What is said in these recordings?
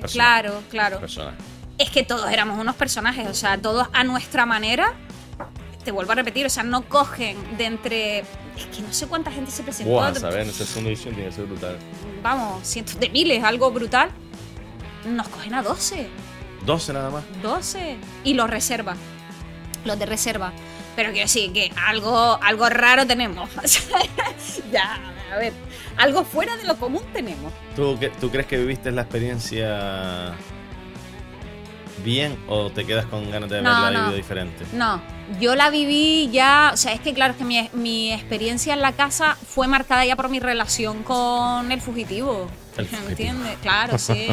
Claro, claro. Personaje. Es que todos éramos unos personajes, o sea, todos a nuestra manera. Te vuelvo a repetir, o sea, no cogen de entre. Es que no sé cuánta gente se presentó. Buah, saber, en esa segunda edición tiene que ser brutal. Vamos, cientos de miles, algo brutal. Nos cogen a 12. 12 nada más. 12. Y los reserva. Los de reserva. Pero quiero decir que algo, algo raro tenemos. Ya, a ver. Algo fuera de lo común tenemos. ¿Tú, ¿Tú crees que viviste la experiencia bien o te quedas con ganas de No, haberla no. vivido diferente? No, yo la viví ya, o sea, es que claro, es que mi, mi experiencia en la casa fue marcada ya por mi relación con el fugitivo. El ¿Me fugitivo. entiendes? Claro, sí.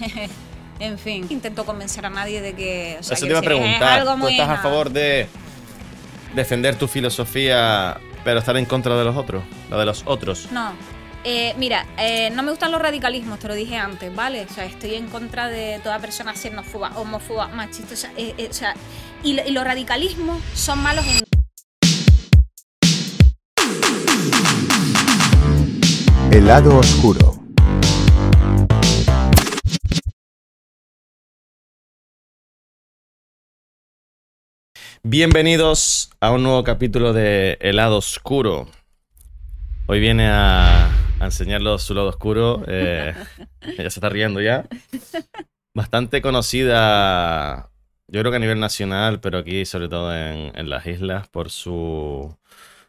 en fin, intento convencer a nadie de que... O sea, Eso te iba a preguntar. algo ¿Tú muy estás a favor de defender tu filosofía pero estar en contra de los otros? La de los otros. No. Eh, mira, eh, no me gustan los radicalismos, te lo dije antes, ¿vale? O sea, estoy en contra de toda persona xenófoba, homófoba, machista. O sea, eh, eh, o sea, y, lo- y los radicalismos son malos en El lado oscuro. Bienvenidos a un nuevo capítulo de El lado oscuro. Hoy viene a, a enseñarnos su lado oscuro. eh, se está riendo ya. Bastante conocida, yo creo que a nivel nacional, pero aquí sobre todo en, en las islas, por su,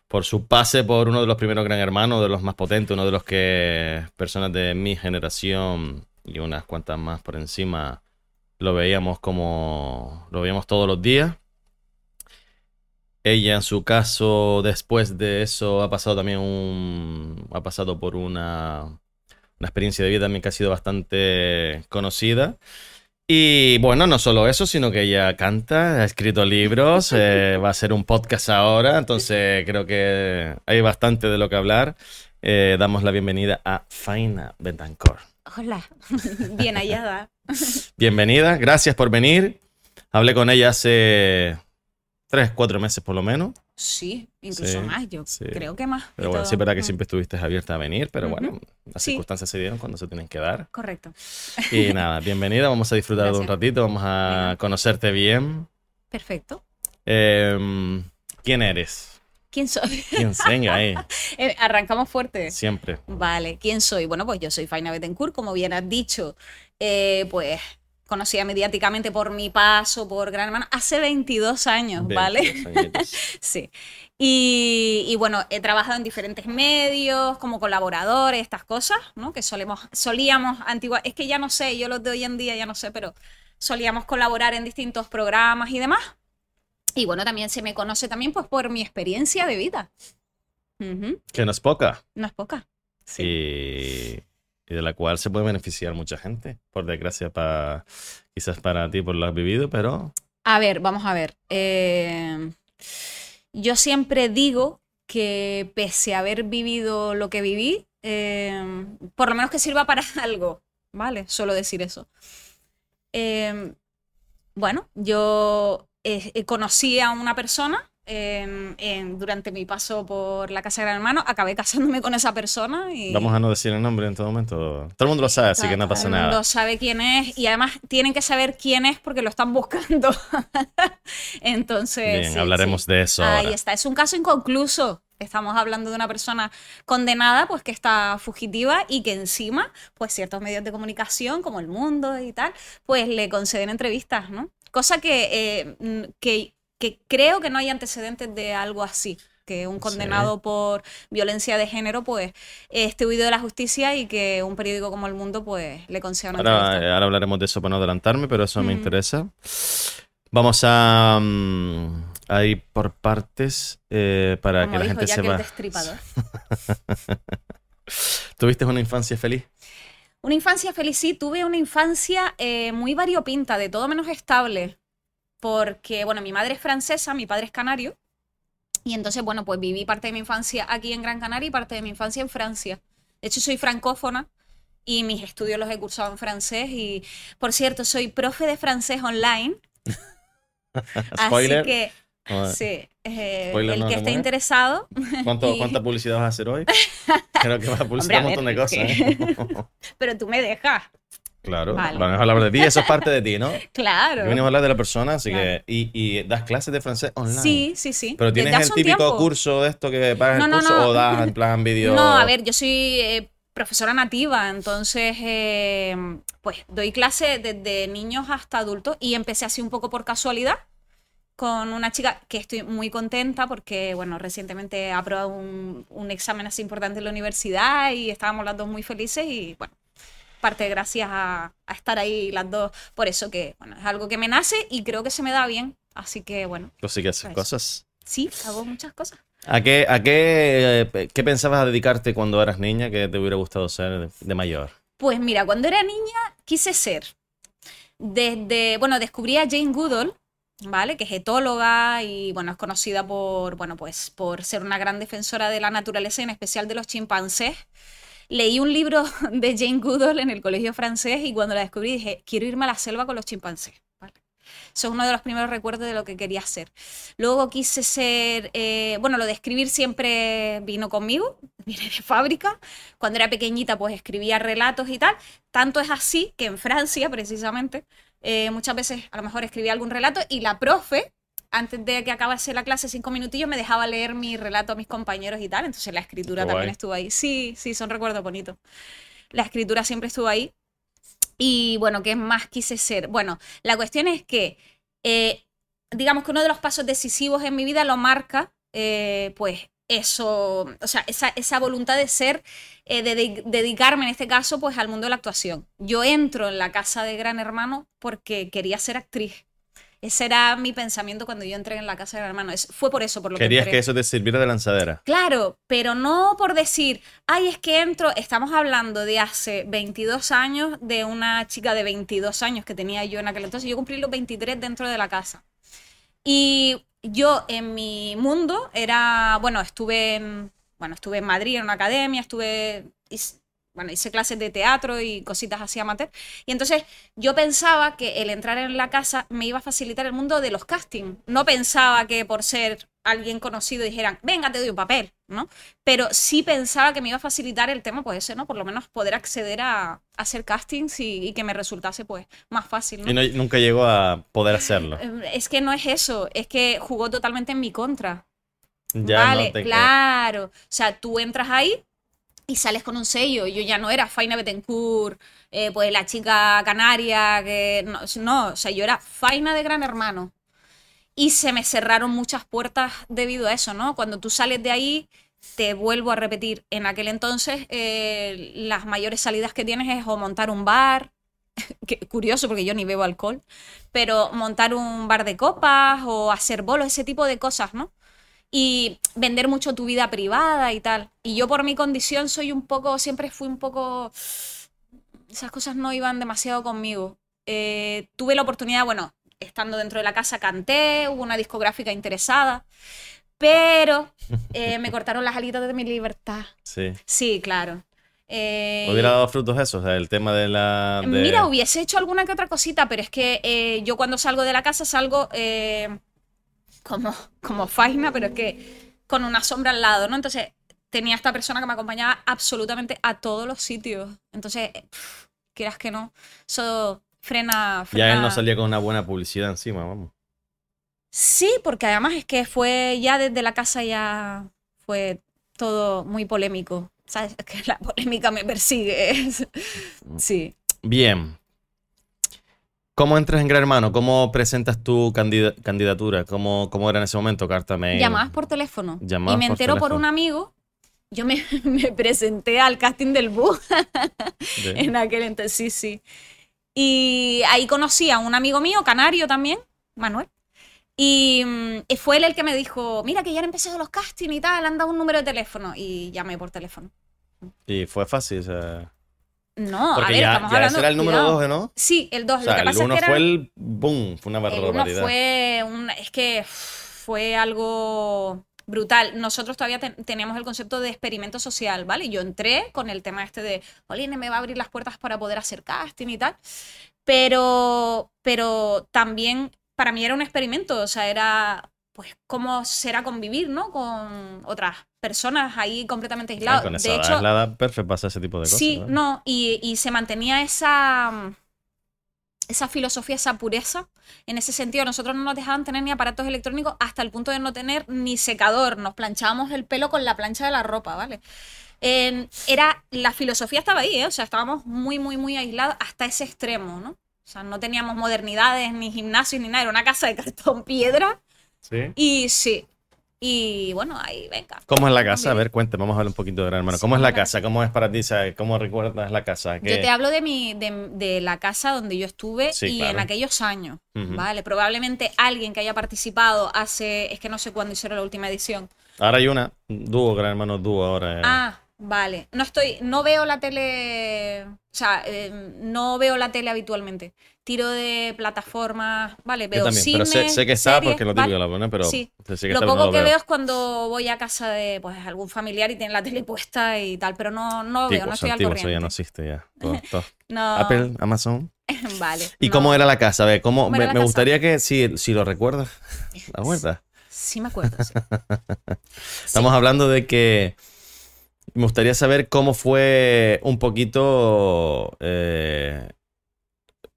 por su pase por uno de los primeros Gran Hermanos, de los más potentes, uno de los que personas de mi generación y unas cuantas más por encima lo veíamos como lo veíamos todos los días. Ella, en su caso, después de eso, ha pasado también un. ha pasado por una, una experiencia de vida también que ha sido bastante conocida. Y bueno, no solo eso, sino que ella canta, ha escrito libros, eh, va a hacer un podcast ahora, entonces creo que hay bastante de lo que hablar. Eh, damos la bienvenida a Faina Bentancor. Hola, bien hallada. Bienvenida, gracias por venir. Hablé con ella hace tres, cuatro meses por lo menos. Sí, incluso Sí, más, yo sí. creo que más. Pero bueno, todo. sí es verdad que siempre estuviste abierta a venir, pero bueno, las Sí. circunstancias se dieron cuando se tienen que dar. Correcto. Y nada, bienvenida, vamos a disfrutar de un ratito, vamos a conocerte bien. Perfecto. Em, ¿Quién eres? ¿Quién soy? ¿Quién venga ahí? Eh, Arrancamos fuerte. Siempre. Vale, ¿quién soy? Bueno, pues yo soy Faina Betancourt, como bien has dicho, eh, pues conocida mediáticamente por mi paso por Gran Hermano hace 22 años, ¿vale? 22 añitos. Sí. Y, y bueno, he trabajado en diferentes medios, como colaborador, estas cosas, ¿no? Que solemos, solíamos antigua, es que ya no sé, yo los de hoy en día ya no sé, pero solíamos colaborar en distintos programas y demás. Y bueno, también se me conoce también pues por mi experiencia de vida. Ujú, Que no es poca. No es poca. Sí. Y, y de la cual se puede beneficiar mucha gente. Por desgracia, para, quizás para ti por lo has vivido, pero A ver, vamos a ver. Eh, yo siempre digo que pese a haber vivido lo que viví, eh, por lo menos que sirva para algo, ¿vale? Solo decir eso. Eh, bueno, yo conocí a una persona en- durante mi paso por la Casa de Gran Hermano, acabé casándome con esa persona y... vamos a no decir el nombre en todo momento. Todo el mundo lo sabe, así que no pasa Todo el mundo nada. sabe quién es y además tienen que saber quién es porque lo están buscando. Entonces. Bien, sí, hablaremos sí. de eso Ahí ahora. está. Es un caso inconcluso. Estamos hablando de una persona condenada, pues que está fugitiva y que encima, pues ciertos medios de comunicación, como El Mundo y tal, pues le conceden entrevistas, ¿no? Cosa que, eh, que, que creo que no hay antecedentes de algo así. Que un condenado por violencia de género, pues, esté huido de la justicia y que un periódico como El Mundo, pues, le conceda una Ahora, entrevista. eh, ahora hablaremos de eso para no adelantarme, pero eso me Mm. interesa. Vamos a, mm, a ir por partes eh, para Como que la dijo gente sepa. ¿Tuviste una infancia feliz? Una infancia feliz, sí, tuve una infancia eh, muy variopinta, de todo menos estable, porque, bueno, mi madre es francesa, mi padre es canario, y entonces, bueno, pues viví parte de mi infancia aquí en Gran Canaria y parte de mi infancia en Francia. De hecho, soy francófona y mis estudios los he cursado en francés y, por cierto, soy profe de francés online, Spoiler. así que, sí, eh, el no que esté interesado, ¿Cuánto- y- ¿Cuánta publicidad vas a hacer hoy? Creo que vas a publicitar un Hombre, a montón de ver, cosas. que- ¿eh? pero tú me dejas. Claro, Vale. vamos a hablar de ti, eso es parte de ti, ¿no? Claro. Venimos a hablar de la persona, así Claro. que. Y, y das clases de francés online. Sí, sí, sí. Pero tienes el típico tiempo. curso de esto que pagas No, el curso no. o das en plan vídeo. No, a ver, yo soy eh, profesora nativa, entonces eh, pues doy clase desde niños hasta adultos y empecé así un poco por casualidad con una chica que estoy muy contenta porque, bueno, recientemente ha aprobado un, un examen así importante en la universidad y estábamos las dos muy felices y, bueno, parte gracias a, a estar ahí las dos. Por eso que, bueno, es algo que me nace y creo que se me da bien. Así que, bueno, Pues sí que haces cosas. sí, hago muchas cosas. ¿A qué, a qué, eh, qué pensabas dedicarte cuando eras niña que te hubiera gustado ser de, de mayor? Pues mira, cuando era niña quise ser. Desde, bueno, descubrí a Jane Goodall, ¿vale? Que es etóloga y, bueno, es conocida por, bueno, pues por ser una gran defensora de la naturaleza en especial de los chimpancés. Leí un libro de Jane Goodall en el colegio francés y cuando la descubrí dije, quiero irme a la selva con los chimpancés. ¿vale? Eso es uno de los primeros recuerdos de lo que quería hacer. Luego quise ser, eh, bueno, lo de escribir siempre vino conmigo, viene de fábrica. Cuando era pequeñita, pues escribía relatos y tal. Tanto es así que en Francia, precisamente, eh, muchas veces a lo mejor escribía algún relato y la profe, antes de que acabase la clase, cinco minutillos, me dejaba leer mi relato a mis compañeros y tal. Entonces la escritura también estuvo ahí. Sí, sí, son recuerdos bonitos. La escritura siempre estuvo ahí. Y bueno, ¿qué más quise ser? Bueno, la cuestión es que, eh, digamos que uno de los pasos decisivos en mi vida lo marca, eh, pues eso, o sea, esa, esa voluntad de ser, eh, de, de- dedicarme en este caso, pues al mundo de la actuación. Yo entro en la casa de Gran Hermano porque quería ser actriz. Ese era mi pensamiento cuando yo entré en la casa de Gran Hermano. Es- fue por eso, por lo Querías que que entré. eso te sirviera de lanzadera. Claro, pero no por decir, ay, es que entro, estamos hablando de hace 22 años, de una chica de 22 años que tenía yo en aquel entonces, yo cumplí los 23 dentro de la casa. Y yo en mi mundo era, bueno, estuve en, bueno, estuve en Madrid en una academia, estuve, bueno, hice clases de teatro y cositas así amateur. Y entonces yo pensaba que el entrar en la casa me iba a facilitar el mundo de los castings. No pensaba que por ser alguien conocido dijeran, venga, te doy un papel, ¿no? Pero sí pensaba que me iba a facilitar el tema, pues ese, ¿no? Por lo menos poder acceder a, a hacer castings y, y que me resultase, pues, más fácil, ¿no? Y no- nunca llegó a poder hacerlo. Eh, Es que no es eso, es que jugó totalmente en mi contra. Ya vale, no te claro. O sea, tú entras ahí y sales con un sello. Yo ya no era Faina Betancourt, eh, pues la chica canaria, que no, o sea, yo era Faina de Gran Hermano. Y se me cerraron muchas puertas debido a eso, ¿no? Cuando tú sales de ahí, te vuelvo a repetir, en aquel entonces eh, las mayores salidas que tienes es o montar un bar, que, curioso porque yo ni bebo alcohol, pero montar un bar de copas o hacer bolos, ese tipo de cosas, ¿no? Y vender mucho tu vida privada y tal. Y yo por mi condición soy un poco, siempre fui un poco, esas cosas no iban demasiado conmigo. Eh, tuve la oportunidad, bueno, estando dentro de la casa canté, hubo una discográfica interesada, pero eh, me cortaron las alitas de mi libertad. Sí. Sí, claro. Eh, Hubiera dado frutos eso, o sea, el tema de la. de- Mira, hubiese hecho alguna que otra cosita, pero es que eh, yo cuando salgo de la casa salgo eh, como, como faina, pero es que con una sombra al lado, ¿no? Entonces tenía esta persona que me acompañaba absolutamente a todos los sitios. Entonces, eh, pf, quieras que no, eso frena, frena. Ya él no salía con una buena publicidad encima, vamos. Sí, porque además es que fue ya desde la casa ya fue todo muy polémico. ¿Sabes? Es que la polémica me persigue. sí. Bien. ¿Cómo entras en Gran Hermano? ¿Cómo presentas tu candida- candidatura? ¿Cómo, ¿Cómo era en ese momento? Carta mail. Llamadas por teléfono. Llamadas y me por entero por teléfono. un amigo. Yo me, me presenté al casting del bus en aquel entonces, sí, sí. Y ahí conocí a un amigo mío, canario también, Manuel. Mm, y fue él el que me dijo, mira que ya han empezado los castings y tal, han dado un número de teléfono. Y llamé por teléfono. Y fue fácil, o sea. No, Porque a ver, ya, estamos ya hablando... ese era el número cuidado. 2, ¿no? Sí, el 2. O sea, Lo que el pasa es 1 que era... fue el boom, fue una El barbaridad. fue un, es que fue algo brutal. Nosotros todavía ten- teníamos el concepto de experimento social, ¿vale? Yo entré con el tema este de, Oline, me va a abrir las puertas para poder hacer casting y tal. Pero, pero también para mí era un experimento, o sea, era pues cómo será convivir, ¿no? Con otras personas ahí completamente Ay, aislados. con esa de hecho, es la edad perfecta para hacer ese tipo de cosas. sí, ¿no? no, y, y se mantenía esa, esa filosofía, esa pureza. En ese sentido, nosotros no nos dejaban tener ni aparatos electrónicos hasta el punto de no tener ni secador. Nos planchábamos el pelo con la plancha de la ropa, ¿vale? Era, la filosofía estaba ahí, ¿eh? O sea, estábamos muy, muy, muy aislados hasta ese extremo, ¿no? O sea, no teníamos modernidades, ni gimnasios, ni nada. Era una casa de cartón piedra. Sí. Y sí. Y bueno, ahí, venga. ¿Cómo es la casa? A ver, cuéntame, vamos a hablar un poquito de Gran Hermano. ¿Cómo es la casa? ¿Cómo es para ti? ¿sabes? ¿Cómo recuerdas la casa? ¿Qué- Yo te hablo de, mi, de, de la casa donde yo estuve Sí, y claro. en aquellos años. ¿vale? Probablemente alguien que haya participado hace, es que no sé cuándo hicieron la última edición. Ahora hay una, dúo, Gran Hermano dúo ahora. eh. Ah, vale. No estoy, no veo la tele, o sea, eh, no veo la tele habitualmente. Tiro de plataformas, ¿vale? Yo Veo también, cine, pero sé, sé que está series, porque lo ¿vale? típico la pone, pero Sí. sé que Lo está, no poco lo que veo. veo es cuando voy a casa de pues algún familiar y tienen la tele puesta y tal, pero no, no lo veo, no estoy al antiguos, eso ya corriente. no existe ya. Todo- todo. No, Apple, Amazon. vale. ¿Y no. cómo era la casa? A ver, ¿cómo, ¿Cómo me, gustaría que, si, si lo recuerdas, ¿la acuerdas? Sí me acuerdo, sí. Estamos hablando de que me gustaría saber cómo fue un poquito eh,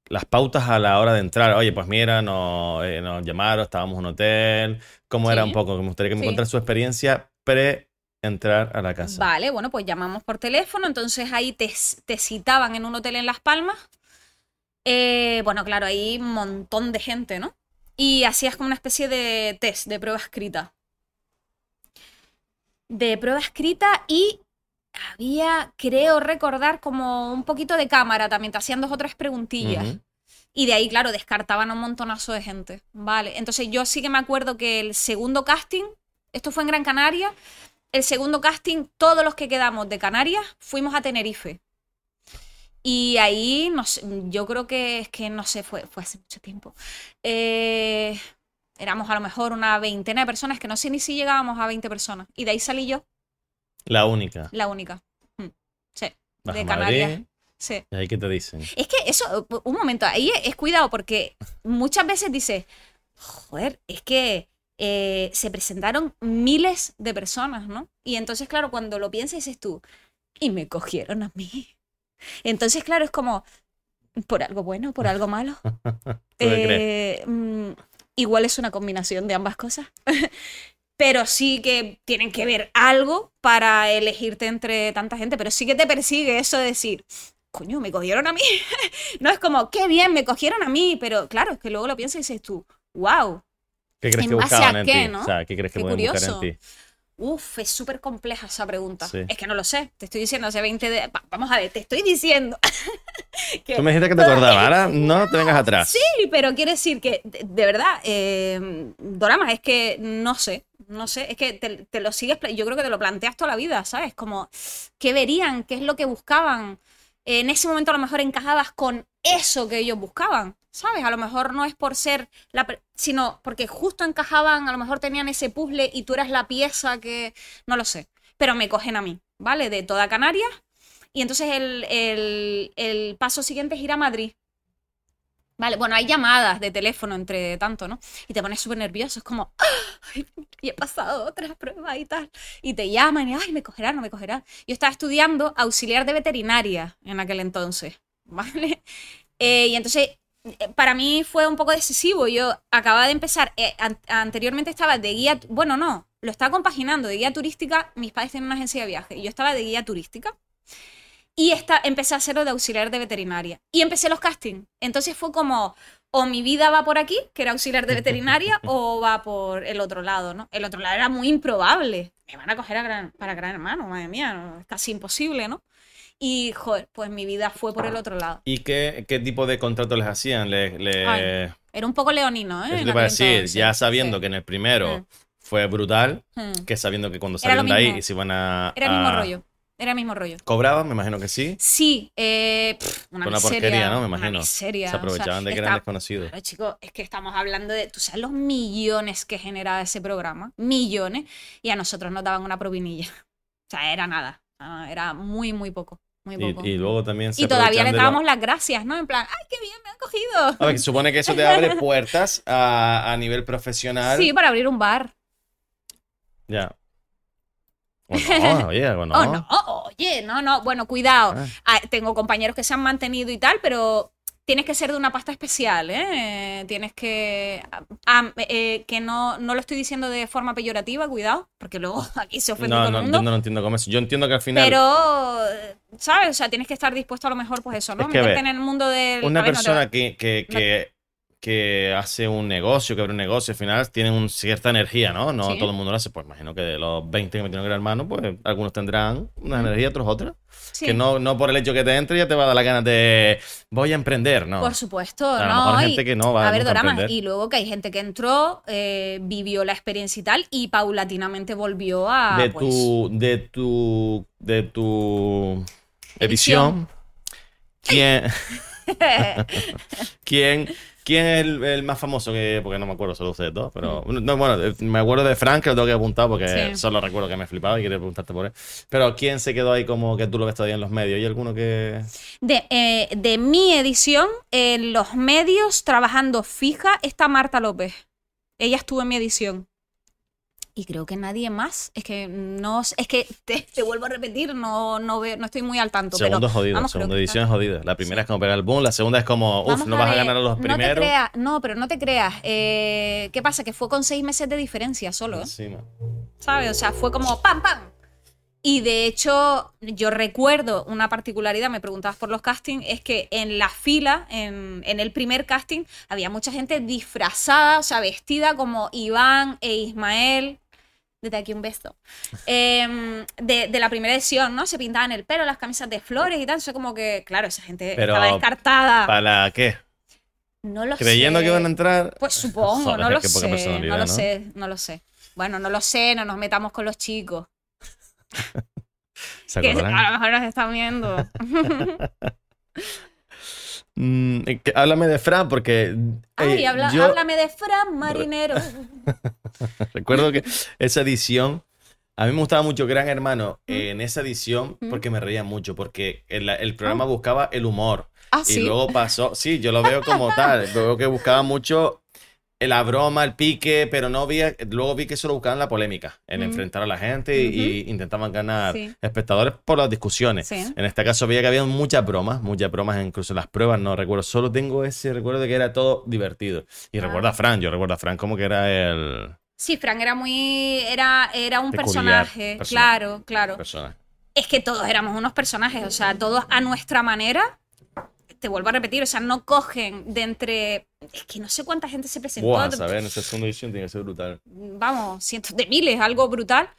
las pautas a la hora de entrar. Oye, pues mira, nos, eh, nos llamaron, estábamos en un hotel. ¿Cómo era un poco? Me gustaría que me Sí. contara su experiencia pre entrar a la casa. Vale, bueno, pues llamamos por teléfono, entonces ahí te, te citaban en un hotel en Las Palmas. Eh, bueno, claro, ahí un montón de gente, ¿no? Y hacías como una especie de test, de prueba escrita. De prueba escrita y había, creo recordar, como un poquito de cámara también, te hacían dos o tres preguntillas. Y de ahí, claro, descartaban a un montonazo de gente. Vale, entonces yo sí que me acuerdo que el segundo casting, esto fue en Gran Canaria, el segundo casting, todos los que quedamos de Canarias fuimos a Tenerife. Y ahí, no sé, yo creo que es que, no sé, fue, fue hace mucho tiempo. Eh, éramos a lo mejor una veintena de personas, que no sé ni si llegábamos a 20 personas. Y de ahí salí yo, La única. la única. Mm, Sí, Vas de Canarias. Madrid, Sí. ¿Y ahí qué te dicen? Es que eso, un momento, ahí es cuidado porque muchas veces dices, joder, es que eh, se presentaron miles de personas, ¿no? Y entonces, claro, cuando lo piensas dices tú, y me cogieron a mí. Entonces, claro, es como, por algo bueno, por algo malo. ¿Tú qué crees? Eh, mm, igual es una combinación de ambas cosas. pero sí que tienen que ver algo para elegirte entre tanta gente. Pero sí que te persigue eso de decir, coño, me cogieron a mí. no es como, qué bien, me cogieron a mí. Pero claro, es que luego lo piensas y dices tú, wow. ¿Qué crees ¿En que buscaban en ti? no? O sea, ¿qué crees que Qué pueden curioso. buscar en ti? Uf, es súper compleja esa pregunta. Sí. Es que no lo sé. Te estoy diciendo hace 20 de... va- Vamos a ver, te estoy diciendo. que Tú me dijiste que te acordabas, ahora no te vengas atrás. Sí, pero quiere decir que, de, de verdad, eh, Doramas, es que no sé, no sé, es que te, te lo sigues, yo creo que te lo planteas toda la vida, ¿sabes? Como, ¿qué verían? ¿Qué es lo que buscaban? En ese momento a lo mejor encajabas con eso que ellos buscaban, ¿sabes? A lo mejor no es por ser la, sino porque justo encajaban, a lo mejor tenían ese puzzle y tú eras la pieza que, no lo sé, pero me cogen a mí, ¿vale? De toda Canarias. Y entonces el, el- el paso siguiente es ir a Madrid. Vale, bueno, hay llamadas de teléfono entre tanto, ¿no? Y te pones súper nervioso, es como, ay, y he pasado otras pruebas y tal. Y te llaman y, ay, me cogerá, no me cogerá. Yo estaba estudiando auxiliar de veterinaria en aquel entonces, ¿vale? Eh, y entonces, para mí fue un poco decisivo. Yo acababa de empezar, eh, an- anteriormente estaba de guía, bueno, no, lo estaba compaginando de guía turística. Mis padres tienen una agencia de viaje y yo estaba de guía turística. Y esta, empecé a hacerlo de auxiliar de veterinaria. Y empecé los castings. Entonces fue como, o mi vida va por aquí, que era auxiliar de veterinaria, o va por el otro lado, ¿no? El otro lado era muy improbable. Me van a coger a gran- para Gran Hermano, madre mía, ¿no? es casi imposible, ¿no? Y, joder, pues mi vida fue por el otro lado. ¿Y qué, qué tipo de contrato les hacían? Le, le- Ay, Era un poco leonino, ¿eh? eso te iba a decir, ya sabiendo sí. que en el primero Mm. fue brutal, Mm. que sabiendo que cuando salieron de ahí se iban a... Era el mismo a- rollo. Era el mismo rollo. ¿Cobraban? Me imagino que sí. Sí, eh, pff, una una miseria, porquería, ¿no? Me una imagino. miseria, Se o sea, aprovechaban de que eran desconocidos. Claro, chicos, es que estamos hablando de, tú sabes los millones que generaba ese programa, millones, y a nosotros nos daban una propinilla. O sea, era nada, era muy, muy poco, muy poco. Y, y luego también se Y todavía le dábamos las gracias, ¿no? En plan, ¡ay, qué bien, me han cogido! A ver, supone que eso te abre puertas a, a nivel profesional. Sí, para abrir un bar. Ya. O no, oye, o no. Oh, no, oye, no, no. Bueno, cuidado. Ah. Ah, tengo compañeros que se han mantenido y tal, pero tienes que ser de una pasta especial, ¿eh? Tienes que. ah, eh, que no, no lo estoy diciendo de forma peyorativa, cuidado, porque luego aquí se ofende No, todo no, el yo mundo. no lo entiendo cómo es. Yo entiendo que al final Pero, ¿sabes? O sea, tienes que estar dispuesto a lo mejor, pues eso, ¿no? Es que, Meterte ver, en el mundo del. una no te persona que, que, que, que hace un negocio, que abre un negocio, al final tiene un, cierta energía, ¿no? No Sí. todo el mundo lo hace. Pues imagino que de los 20 que me tienen gran hermano, pues algunos tendrán una energía, otros otra. Sí. Que no, no por el hecho que te entre ya te va a dar la gana de voy a emprender, ¿no? Por supuesto, a lo ¿no? mejor hay gente que no va a ver, a emprender. y luego que hay gente que entró, eh, vivió la experiencia y tal, y paulatinamente volvió a. de pues, tu, de tu, de tu Edición. edición, ¿quién, quién, quién es el, el más famoso que, porque no me acuerdo solo ustedes dos, pero no, bueno, eh, me acuerdo de Frank, que lo tengo que apuntar porque Mm. Sí. solo recuerdo que me flipaba y quería preguntarte por él. Pero ¿quién se quedó ahí como que tú lo ves todavía en los medios? ¿Hay alguno que De, eh, de mi edición, en los medios, trabajando fija, está Marta López. Ella estuvo en mi edición. Y creo que nadie más. Es que no es que te, te vuelvo a repetir, no, no veo, no estoy muy al tanto. segundo pero, es jodido, vamos, segunda edición es jodida. La primera es como pegar el boom, la segunda es como, uff, no vas a ganar a los No te primeros. creas, no, pero no te creas. Eh, ¿Qué pasa? Que fue con seis meses de diferencia solo. ¿eh? Encima. ¿sabes? O sea, fue como ¡pam, pam! Y de hecho, yo recuerdo una particularidad, me preguntabas por los castings, es que en la fila, en, en el primer casting, había mucha gente disfrazada, o sea, vestida como Iván e Ismael. Desde aquí un beso. Em, de, de la primera edición, ¿no? Se pintaban el pelo, las camisas de flores y tal. Eso como que, claro, esa gente Pero, estaba descartada. ¿Para qué? No lo Creyendo sé. que van a entrar. Pues supongo, Joder, no lo sé, no lo sé, no lo sé. Bueno, no lo sé, no nos metamos con los chicos. ¿Se Que a lo mejor nos están viendo. Mm, eh, que- háblame de Fran, porque Ay, eh, habla- yo háblame de Fran Marinero. recuerdo que esa edición, a mí me gustaba mucho Gran Hermano eh, en esa edición Mm. porque me reía mucho, porque el, el programa buscaba el humor. Ah, Y sí. luego pasó, sí, yo lo veo como tal, veo que buscaba mucho la broma, el pique, pero no vi, luego vi que solo buscaban la polémica, en Mm. enfrentar a la gente y, y intentaban ganar Sí. espectadores por las discusiones. Sí. En este caso veía que había muchas bromas, muchas bromas, incluso en las pruebas, no recuerdo, solo tengo ese recuerdo de que era todo divertido. Y Ah. recuerdo a Fran, yo recuerdo a Fran como que era el Sí, Fran era muy. Era, era un Peculiar personaje. personaje. Claro, claro. personaje. Es que todos éramos unos personajes, o sea, todos a nuestra manera. Te vuelvo a repetir, o sea, no cogen de entre. Es que no sé cuánta gente se presentó. Buah, a saber, en esa segunda edición tiene que ser brutal. Vamos, cientos de miles, algo brutal.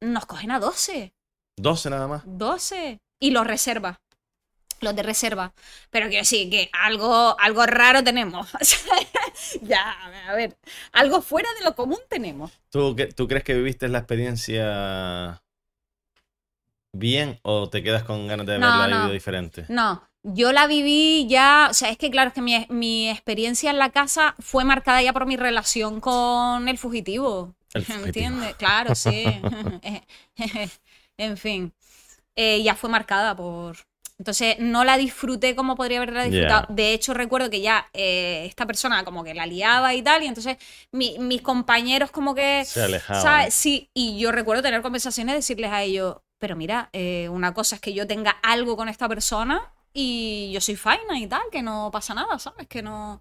Nos cogen a 12. 12 nada más. 12. Y los reserva. Los de reserva. Pero quiero decir que algo, algo raro tenemos. Ya, a ver. Algo fuera de lo común tenemos. ¿Tú, ¿Tú crees que viviste la experiencia bien o te quedas con ganas de No, haberla no. diferente? No, yo la viví ya. O sea, es que claro, es que mi, mi experiencia en la casa fue marcada ya por mi relación con el fugitivo. El fugitivo. ¿Entiendes? Claro, sí. en fin. Eh, ya fue marcada por. Entonces no la disfruté como podría haberla disfrutado. De hecho, recuerdo que ya eh, esta persona como que la liaba y tal, y entonces mi- mis compañeros como que Se alejaba. ¿sabes? Sí, y yo recuerdo tener conversaciones, decirles a ellos, pero mira, eh, una cosa es que yo tenga algo con esta persona y yo soy faina y tal, que no pasa nada, ¿sabes? Que no...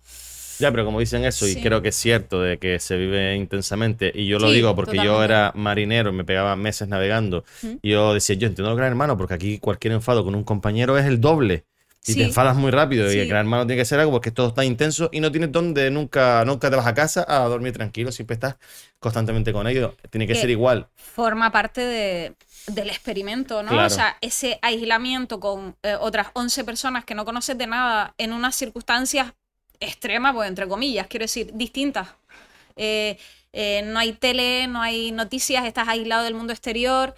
Ya, pero como dicen eso, y creo que es cierto de que se vive intensamente, y yo lo Sí, digo porque yo totalmente. era marinero, me pegaba meses navegando, ¿Mm? y yo decía, yo entiendo al gran hermano, porque aquí cualquier enfado con un compañero es el doble. Y Sí. te enfadas muy rápido, y el gran hermano tiene que ser algo porque todo está intenso y no tienes donde nunca, nunca te vas a casa a dormir tranquilo, siempre estás constantemente con ellos. Tiene que Que- ser igual. Forma parte de- del experimento, ¿no? Claro. O sea, ese aislamiento con eh, otras 11 personas que no conoces de nada en unas circunstancias extremas, pues entre comillas, quiero decir, distintas. Eh, eh, no hay tele, no hay noticias, estás aislado del mundo exterior.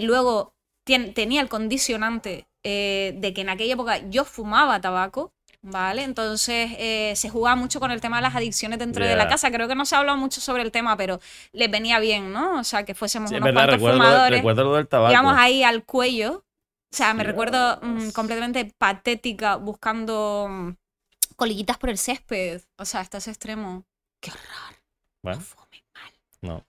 Luego tenía el condicionante de que en aquella época yo fumaba tabaco, ¿vale? Entonces eh, se jugaba mucho con el tema de las adicciones dentro de la casa. Creo que no se ha hablado mucho sobre el tema, pero les venía bien, ¿no? O sea, que fuésemos Sí, unos verdad, cuantos recuerdo, fumadores. recuerdo lo del tabaco. Íbamos ahí al cuello. O sea, me Dios. recuerdo mm, completamente patética buscando mm, colillitas por el césped. O sea, hasta ese extremo. Qué horror. Bueno, No fumes mal. no.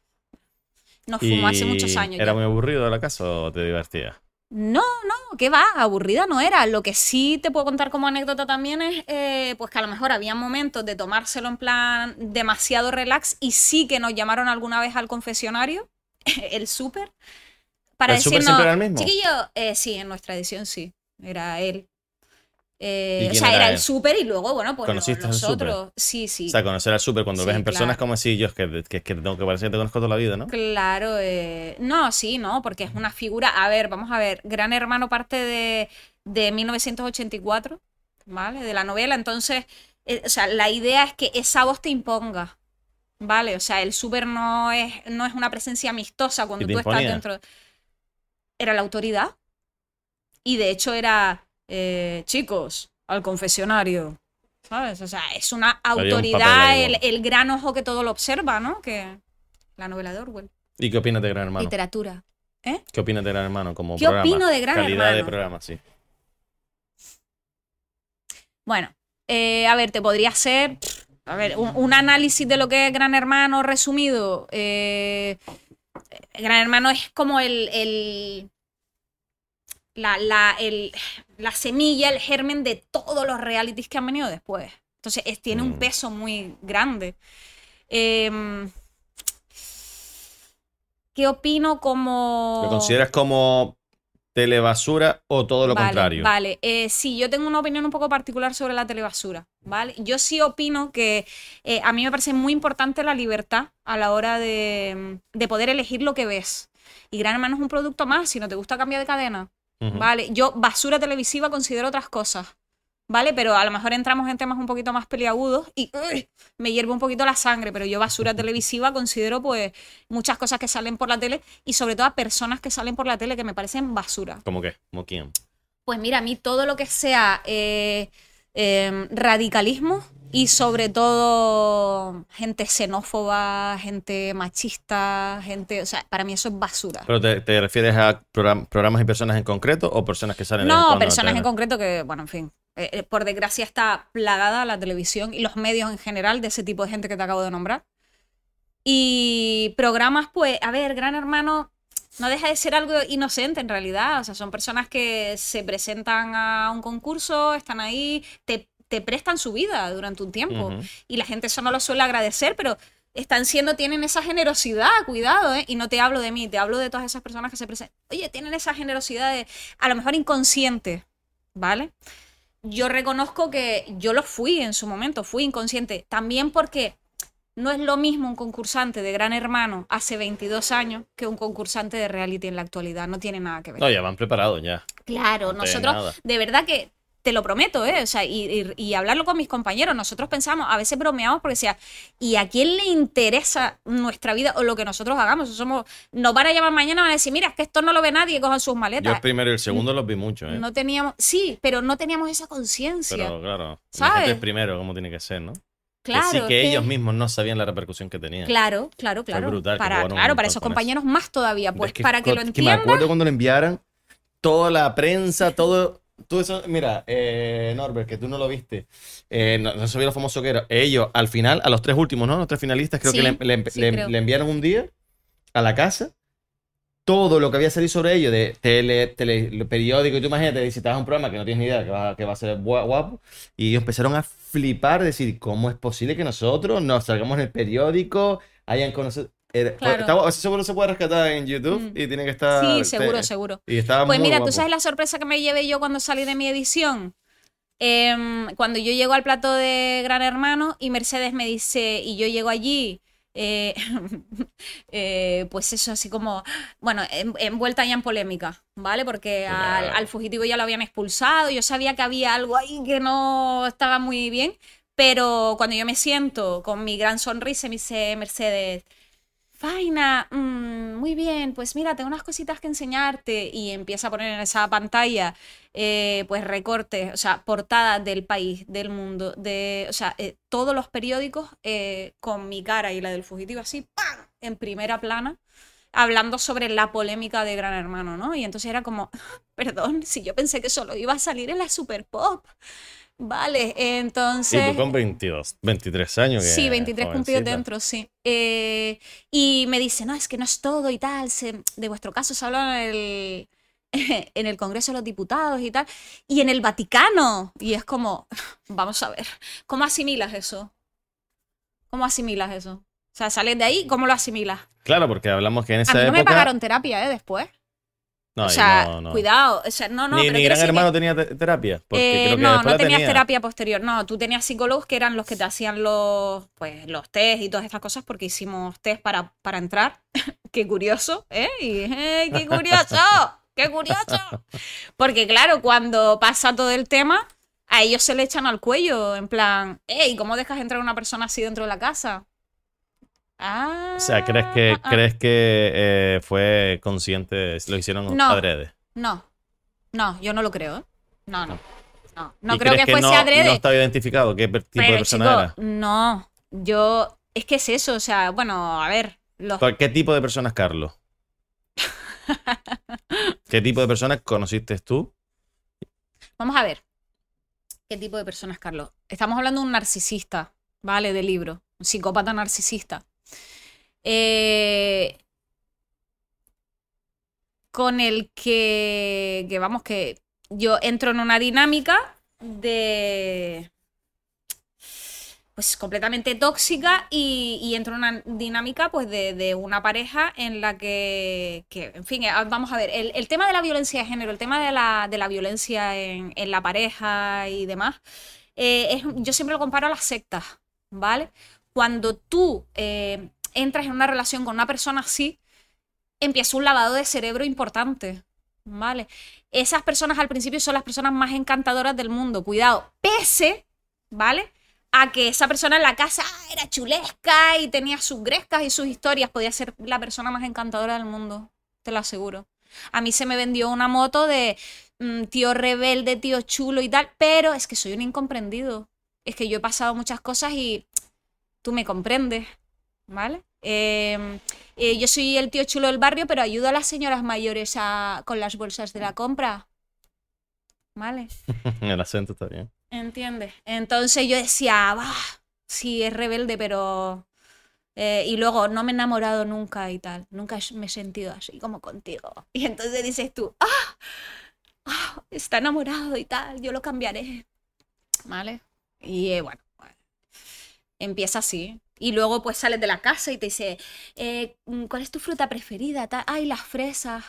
Nos fumó hace muchos años. ¿Era ya. muy aburrido la casa o te divertías? No, no, ¿qué va? Aburrida no era. Lo que sí te puedo contar como anécdota también es eh, pues que a lo mejor había momentos de tomárselo en plan demasiado relax y sí que nos llamaron alguna vez al confesionario, el súper, para ¿El decirnos, siempre era el mismo? chiquillo, eh, sí, en nuestra edición sí, era él. Eh, ¿Y o sea, era el súper y luego, bueno, pues ¿Conociste los otros. Sí, sí. O sea, conocer al súper cuando Sí, ves en personas claro. como así, yo es que, que, que te tengo que parecer que te conozco toda la vida, ¿no? Claro, eh, no, sí, no, porque es una figura. A ver, vamos a ver, Gran Hermano parte de, de 1984, ¿vale? De la novela, entonces, eh, o sea, la idea es que esa voz te imponga, ¿vale? O sea, el súper no es, no es una presencia amistosa cuando ¿Y te tú estás dentro. Era la autoridad. Y de hecho era, eh, chicos, al confesionario. ¿Sabes? O sea, es una un autoridad, el, gran ojo que todo lo observa, ¿no? Que la novela de Orwell. ¿Y qué opinas de Gran Hermano? Literatura. ¿Qué opinas de Gran Hermano como ¿Qué programa? opino de Gran Calidad de Hermano? programa, sí. Bueno, eh, a ver, te podría hacer a ver, un, un análisis de lo que es Gran Hermano resumido. Eh, Gran Hermano es como el, el- la, la, el- la semilla, el germen de todos los realities que han venido después. Entonces, es- tiene un Mm. peso muy grande. Em, ¿Qué opino como... ¿Lo consideras como telebasura o todo lo Vale, contrario? Vale, eh, sí, yo tengo una opinión un poco particular sobre la telebasura, ¿vale? Yo sí opino que eh, a mí me parece muy importante la libertad a la hora de, de poder elegir lo que ves. Y Gran Hermano es un producto más, si no te gusta cambiar de cadena, ¿vale? Yo basura televisiva considero otras cosas, ¿vale? Pero a lo mejor entramos en temas un poquito más peliagudos y me hierve un poquito la sangre, pero yo basura televisiva considero pues muchas cosas que salen por la tele y sobre todo a personas que salen por la tele que me parecen basura. ¿Cómo qué? ¿Cómo quién? Pues mira, a mí todo lo que sea eh, eh, radicalismo y sobre todo gente xenófoba, gente machista, gente, o sea, para mí eso es basura. ¿Pero te, te refieres a program- programas y personas en concreto o personas que salen No, personas en concreto que, bueno, en fin, eh, eh, por desgracia está plagada la televisión y los medios en general de ese tipo de gente que te acabo de nombrar. Y programas, pues, a ver, Gran Hermano no deja de ser algo inocente en realidad. O sea, son personas que se presentan a un concurso, están ahí, te, te prestan su vida durante un tiempo. Y la gente eso no lo suele agradecer, pero están siendo, tienen esa generosidad, cuidado, ¿eh? Y no te hablo de mí, te hablo de todas esas personas que se presentan. Oye, tienen esa generosidad de, a lo mejor inconsciente, ¿vale? Yo reconozco que yo lo fui en su momento, fui inconsciente. También porque no es lo mismo un concursante de Gran Hermano hace 22 años que un concursante de reality en la actualidad. No tiene nada que ver. No, ya van preparados ya. Claro, No nosotros, de verdad que te lo prometo, ¿eh? O sea, y, y- y hablarlo con mis compañeros, nosotros pensamos, a veces bromeamos porque decía, ¿y a quién le interesa nuestra vida o lo que nosotros hagamos? Somos, nos van a llamar mañana y van a decir, mira, es que esto no lo ve nadie, cojan sus Yo maletas. el primero y el segundo los vi mucho, ¿eh? No teníamos, sí, pero no teníamos esa conciencia. Pero claro, ¿Sabes? el primero, como tiene que ser, ¿no? claro, que sí que que- ellos mismos no sabían la repercusión que tenían. Claro, claro, claro. brutal que para, claro, para esos eso. compañeros más todavía, pues Es que para que lo me entiendan. acuerdo cuando lo enviaran, toda la prensa, todo, todo eso. Mira, eh, Norbert, que tú no lo viste. Eh, no, no sabía lo famoso que era. Ellos, al final, a los tres últimos, ¿no? Los tres finalistas, creo Sí, que le, le- sí, le- creo. le enviaron un día a la casa todo lo que había salido sobre ellos de tele, tele periódico. Y tú imagínate, visitabas un programa que no tienes ni idea que va, que va a ser gua- guapo. Y ellos empezaron a flipar, decir, ¿cómo es posible que nosotros nos salgamos en el periódico, hayan conocido. Era- Claro. seguro se puede rescatar en YouTube Mm. y tiene que estar. Sí, te- seguro, seguro. Y estaba Pues muy mira, guapo. ¿tú sabes la sorpresa que me llevé yo cuando salí de mi edición? Em, cuando yo llego al plato de Gran Hermano y Mercedes me dice, y yo llego allí, eh, eh, pues eso, así como, bueno, en- envuelta ya en polémica, ¿vale? Porque al, al fugitivo ya lo habían expulsado, yo sabía que había algo ahí que no estaba muy bien, pero cuando yo me siento con mi gran sonrisa, me dice Mercedes, Faina, mm, muy bien, pues mira, tengo unas cositas que enseñarte y empieza a poner en esa pantalla eh, pues recortes, o sea, portadas del país, del mundo, de, o sea, eh, todos los periódicos eh, con mi cara y la del fugitivo así, ¡pam! en primera plana, hablando sobre la polémica de Gran Hermano, ¿no? Y entonces era como, perdón, si yo pensé que solo iba a salir en la Super Pop. Vale, Y entonces... tú con 22, 23 años. Que Sí, 23 cumplidos dentro, sí. Eh, y me dice, no, es que no es todo y tal. se- de vuestro caso se habla en el, en el Congreso de los Diputados y tal. Y en el Vaticano. Y es como, vamos a ver, ¿cómo asimilas eso? ¿Cómo asimilas eso? O sea, sales de ahí, ¿cómo lo asimilas? Claro, porque hablamos que en A esa mí no me pagaron terapia, ¿eh? Después. No, o sea, no, no. cuidado. O sea, no, no, ni pero ni Gran que- Hermano tenía terapia. Porque Eh, creo que no, después no la tenías tenía. terapia posterior. No, tú tenías psicólogos que eran los que te hacían los, pues, los test y todas estas cosas porque hicimos test para, para entrar. qué curioso, ¿eh? Y, ¡eh, ¡Qué curioso! ¡Qué curioso! Porque claro, cuando pasa todo el tema, a ellos se le echan al cuello, en plan, ¡Ey! ¿Cómo dejas entrar a una persona así dentro de la casa? Ah, O sea, ¿crees que, ah. ¿crees que eh, fue consciente? Lo hicieron No. adrede. No, no, yo no lo creo, ¿eh? No, no. No, no ¿Y creo que, crees fuese no, adrede. No estaba identificado qué tipo de persona chico, era. no, yo, es que es eso, o sea, bueno, a ver, los, ¿Qué tipo de persona es Carlos? ¿Qué tipo de personas conociste tú? vamos a ver, ¿qué tipo de persona es Carlos? Estamos hablando de un narcisista, ¿vale? De libro, un psicópata narcisista. Eh, con el que, vamos, que yo entro en una dinámica de pues completamente tóxica y, entro en una dinámica pues de, una pareja en la que, que, en fin, eh, vamos a ver, el, tema de la violencia de género, el tema de la, de la violencia en, la pareja y demás, eh, yo siempre lo comparo a las sectas, ¿vale? Cuando tú entras en una relación con una persona así, empieza un lavado de cerebro importante, ¿vale? Esas personas al principio son las personas más encantadoras del mundo, cuidado, pese, ¿vale? A que esa persona en la casa ah, era chulesca y tenía sus grescas y sus historias, podía ser la persona más encantadora del mundo, te lo aseguro. A mí se me vendió una moto de mm, tío rebelde, tío chulo y tal, pero es que soy un incomprendido. Es que yo he pasado muchas cosas y tú me comprendes, ¿vale? Eh, eh, yo soy el tío chulo del barrio, pero ayudo a las señoras mayores a- con las bolsas de la compra. ¿Vale? El acento está bien. ¿Entiendes? Entonces yo decía, va, sí, es rebelde, pero... eh, y luego, no me he enamorado nunca y tal. Nunca me he sentido así como contigo. Y entonces dices tú, ah, ah, está enamorado y tal, yo lo cambiaré. ¿Vale? Y eh, bueno, pues, empieza así. Y luego pues sales de la casa y te dice, eh, ¿cuál es tu fruta preferida? Ay, las fresas.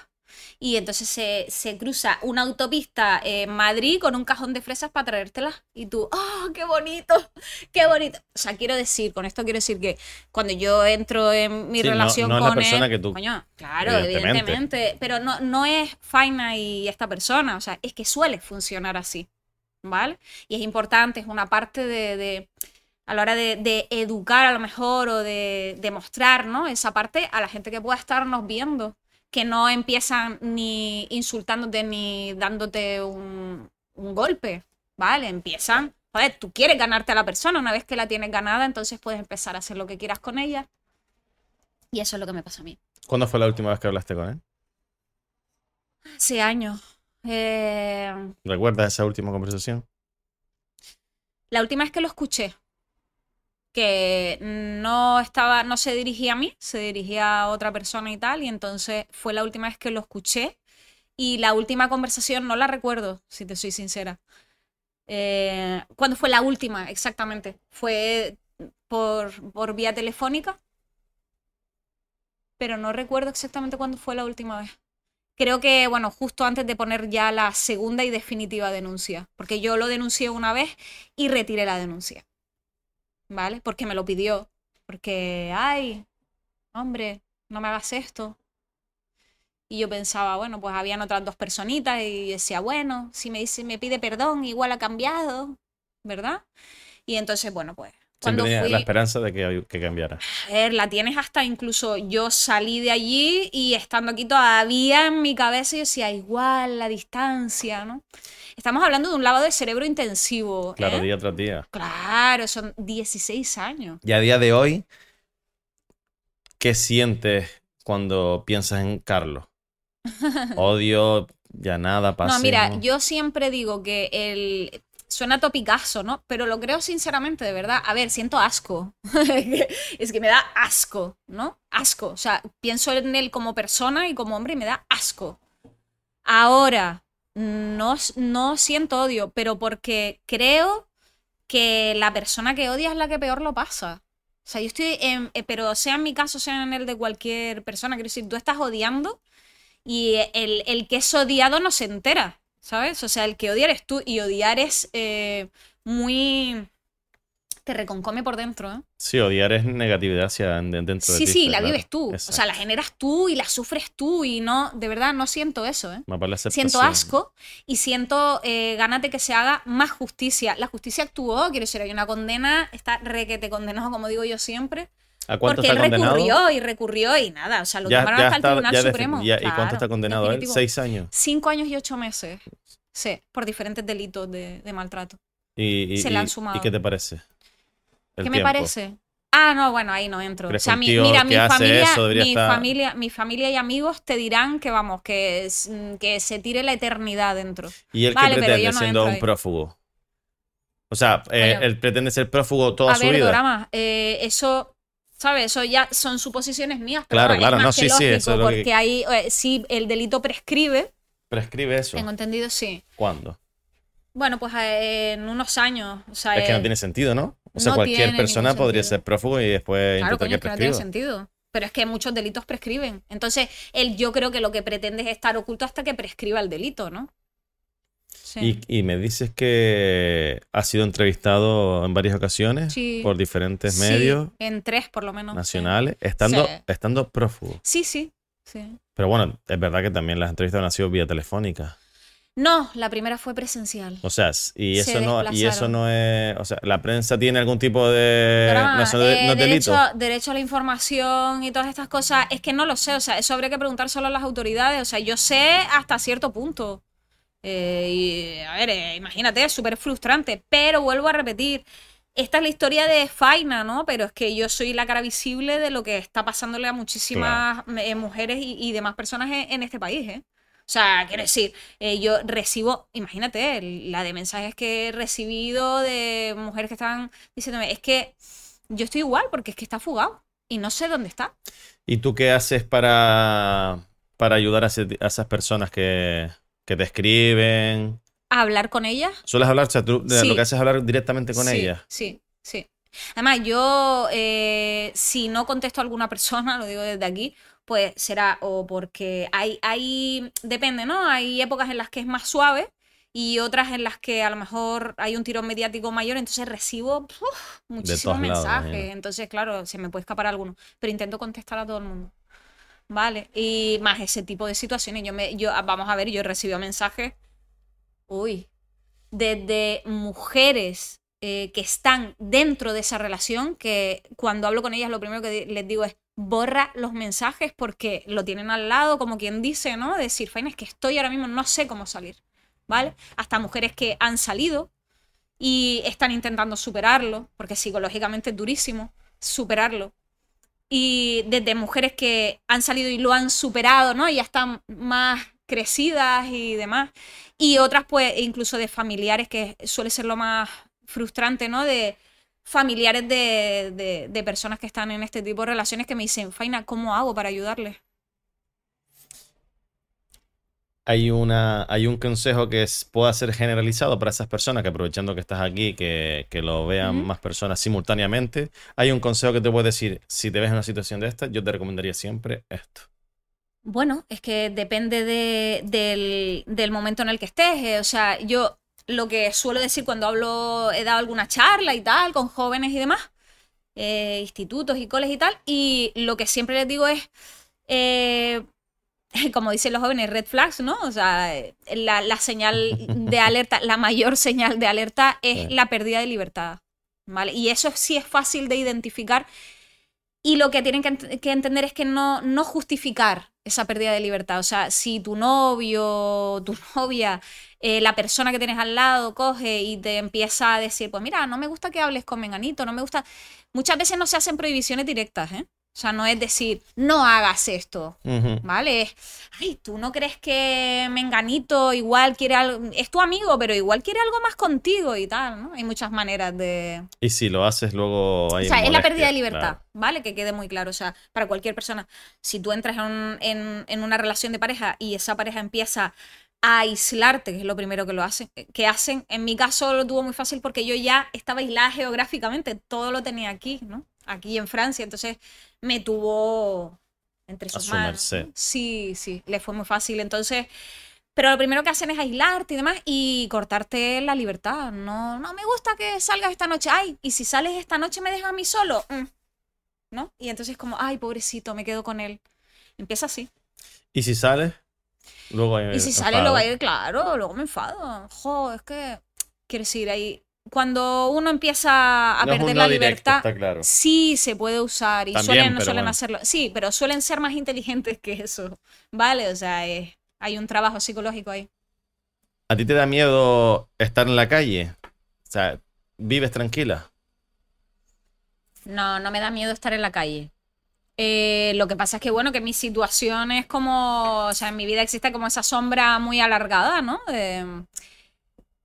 Y entonces se, se cruza una autopista en Madrid con un cajón de fresas para traértelas. Y tú, ¡oh, qué bonito! ¡Qué bonito! O sea, quiero decir, con esto quiero decir que cuando yo entro en mi Sí, no- relación no es la con persona él, que tú- coño, claro, evidentemente. evidentemente, pero no, no es Faina y esta persona, o sea, es que suele funcionar así, ¿vale? Y es importante, es una parte de, de- a la hora de, de educar a lo mejor o de, de mostrar, ¿no? Esa parte a la gente que pueda estarnos viendo, que no empiezan ni insultándote ni dándote un, un golpe, ¿vale? Empiezan, joder, tú quieres ganarte a la persona, una vez que la tienes ganada, entonces puedes empezar a hacer lo que quieras con ella. Y eso es lo que me pasa a mí. ¿Cuándo fue la última vez que hablaste con él? Hace años. Eh, ¿Recuerdas esa última conversación? la última vez que lo escuché, que no estaba, no se dirigía a mí, se dirigía a otra persona y tal, y entonces fue la última vez que lo escuché. Y la última conversación no la recuerdo, si te soy sincera. Eh, ¿Cuándo fue la última exactamente? Fue por, por vía telefónica, pero no recuerdo exactamente cuándo fue la última vez. Creo que, bueno, justo antes de poner ya la segunda y definitiva denuncia, porque yo lo denuncié una vez y retiré la denuncia, ¿vale? Porque me lo pidió, porque, ay, hombre, no me hagas esto. Y yo pensaba, bueno, pues habían otras dos personitas y decía, bueno, si me dice, me pide perdón, igual ha cambiado, ¿verdad? Y entonces, bueno, pues cuando fui, la esperanza de que, que cambiara. ver, la tienes hasta incluso yo salí de allí y estando aquí todavía en mi cabeza yo decía, igual la distancia, ¿no? Estamos hablando de un lavado de cerebro intensivo. Claro, ¿eh? día tras día. Claro, son 16 años. Y a día de hoy, ¿qué sientes cuando piensas en Carlos? Odio, ya nada, pasa. No, mira, yo siempre digo que el, suena topicazo, ¿no? Pero lo creo sinceramente, de verdad. A ver, siento asco. es que me da asco, ¿no? Asco. O sea, pienso en él como persona y como hombre y me da asco. Ahora, no, no siento odio, pero porque creo que la persona que odia es la que peor lo pasa. O sea, yo estoy eh, pero sea en mi caso, sea en el de cualquier persona, quiero decir, tú estás odiando y el, el que es odiado no se entera, ¿sabes? O sea, el que odiar es tú y odiar es eh, muy... te reconcome por dentro, ¿eh? Sí, odiar es negatividad hacia en- dentro de Sí, ti. sí, está la claro. vives tú. O sea, la generas tú y la sufres tú y no, de verdad, no siento eso, ¿eh? Siento asco y siento eh, ganas de que se haga más justicia. La justicia actuó, quiero decir, hay una condena, está requete condenado, como digo yo siempre, ¿A cuánto porque está él condenado? recurrió y recurrió y nada, o sea, lo Ya, ya hasta el está- Tribunal ya defi- Supremo. ya- ¿Y cuánto está condenado él? Seis años. Cinco años y ocho meses. Sí, por diferentes delitos de, de maltrato. Y, y- Se le han sumado. ¿Y qué te parece? ¿Qué me parece? Ah, no, bueno, ahí no entro. O ¿Crees sea, que mi- mira, que mi familia, mi estar- familia, mi familia y amigos te dirán que vamos, que, es- que se tire la eternidad dentro. ¿Y él Vale, pero pretende yo no siendo un ahí. prófugo? O sea, eh, él pretende ser prófugo toda A su ver, vida. Dorama, eh, eso, ¿sabes? Eso ya son suposiciones mías. pero Claro, claro, no, que sí, sí, eso es lo que- Porque ahí, eh, si el delito prescribe, Prescribe eso. tengo entendido, sí. ¿Cuándo? Bueno, pues eh, en unos años. O sea, Es que no eh, tiene sentido, ¿no? O sea, no cualquier persona podría ser prófugo y después Claro, intentar coño, que no tiene sentido. Pero es que muchos delitos prescriben. Entonces, él yo creo que lo que pretende es estar oculto hasta que prescriba el delito, ¿no? Sí. Y, y me dices que ha sido entrevistado en varias ocasiones Sí. por diferentes Sí, medios en tres, por lo menos. nacionales, estando, estando prófugo. Sí, sí, sí. Pero bueno, es verdad que también las entrevistas han sido vía telefónica. No, la primera fue presencial. O sea, y Se eso no, y eso no es. O sea, la prensa tiene algún tipo de. Drama, no, de- eh, no es delito. derecho, derecho a la información y todas estas cosas, es que no lo sé, o sea, eso habría que preguntar solo a las autoridades, o sea, yo sé hasta cierto punto. Eh, y, a ver, eh, imagínate, es súper frustrante, pero vuelvo a repetir, esta es la historia de Faina, ¿no? Pero es que yo soy la cara visible de lo que está pasándole a muchísimas eh, mujeres y, y demás personas en, en este país, ¿eh? O sea, quiero decir, eh, yo recibo, imagínate, la de mensajes que he recibido de mujeres que están diciéndome, es que yo estoy igual porque es que está fugado y no sé dónde está. ¿Y tú qué haces para, para ayudar a, ese- a esas personas que, que te escriben? A hablar con ella. ¿Sueles hablar? O sea, tú Sí. lo que haces es hablar directamente con sí, ellas. Sí, sí. Además, yo, eh, si no contesto a alguna persona, lo digo desde aquí, pues será o porque hay, hay, depende, ¿no? Hay épocas en las que es más suave y otras en las que a lo mejor hay un tirón mediático mayor, entonces recibo uf, muchísimos lados, mensajes. entonces, claro, se me puede escapar alguno, pero intento contestar a todo el mundo. Vale, y más ese tipo de situaciones. Yo me, yo, vamos a ver, yo he recibido mensajes, uy, desde mujeres eh, que están dentro de esa relación, que cuando hablo con ellas lo primero que les digo es borra los mensajes porque lo tienen al lado, como quien dice, ¿no? Decir, Faina, es que estoy ahora mismo, no sé cómo salir, ¿vale? Hasta mujeres que han salido y están intentando superarlo, porque psicológicamente es durísimo superarlo. Y desde mujeres que han salido y lo han superado, ¿no? Y ya están más crecidas y demás. Y otras, pues, incluso de familiares, que suele ser lo más frustrante, ¿no? De familiares de, de- de personas que están en este tipo de relaciones que me dicen, Faina, ¿cómo hago para ayudarles? Hay, una, hay un consejo que es- pueda ser generalizado para esas personas, que aprovechando que estás aquí, que, que lo vean más personas simultáneamente. Hay un consejo que te puedo decir, si te ves en una situación de esta, yo te recomendaría siempre esto. Bueno, es que depende de- del, del momento en el que estés. eh, O sea, yo lo que suelo decir cuando hablo, he dado alguna charla y tal, con jóvenes y demás, eh, institutos y coles y tal, y lo que siempre les digo es, eh, como dicen los jóvenes, red flags, ¿no? O sea, la, la señal de alerta, la mayor señal de alerta es Sí. la pérdida de libertad, ¿vale? Y eso sí es fácil de identificar y lo que tienen que, ent- que entender es que no, no justificar esa pérdida de libertad. O sea, si tu novio, tu novia, eh, la persona que tienes al lado coge y te empieza a decir, pues mira, no me gusta que hables con Menganito, no me gusta. Muchas veces no se hacen prohibiciones directas, ¿eh? O sea, no es decir, no hagas esto. ¿Vale? Es, Ay, tú no crees que Menganito igual quiere algo. Es tu amigo, pero igual quiere algo más contigo y tal, ¿no? Hay muchas maneras de. Y si lo haces luego hay O sea, es la pérdida de libertad, claro. ¿vale? Que quede muy claro. O sea, para cualquier persona, si tú entras en- en una relación de pareja y esa pareja empieza a aislarte, que es lo primero que lo hacen, que hacen, en mi caso lo tuvo muy fácil porque yo ya estaba aislada geográficamente, todo lo tenía aquí, ¿no? Aquí en Francia, entonces me tuvo entre A sus su manos. Sí, sí, le fue muy fácil. Entonces, pero lo primero que hacen es aislarte y demás y cortarte la libertad. No, no me gusta que salgas esta noche. Ay, y si sales esta noche me dejas a mí solo. Mm. ¿No? Y entonces como, ay, pobrecito, me quedo con él. Empieza así. Y si sales, luego Y si sale enfado. luego ahí, claro, luego me enfado. Jo, es que, quiero decir, ahí, cuando uno empieza a No perder no la directo, libertad, claro. sí se puede usar y También, suelen, suelen bueno. hacerlo. Sí, pero suelen ser más inteligentes que eso, ¿vale? O sea, eh, hay un trabajo psicológico ahí. ¿A ti te da miedo estar en la calle? O sea, ¿vives tranquila? No, no me da miedo estar en la calle. Eh, lo que pasa es que, bueno, que mi situación es como, o sea, en mi vida existe como esa sombra muy alargada, ¿no? De-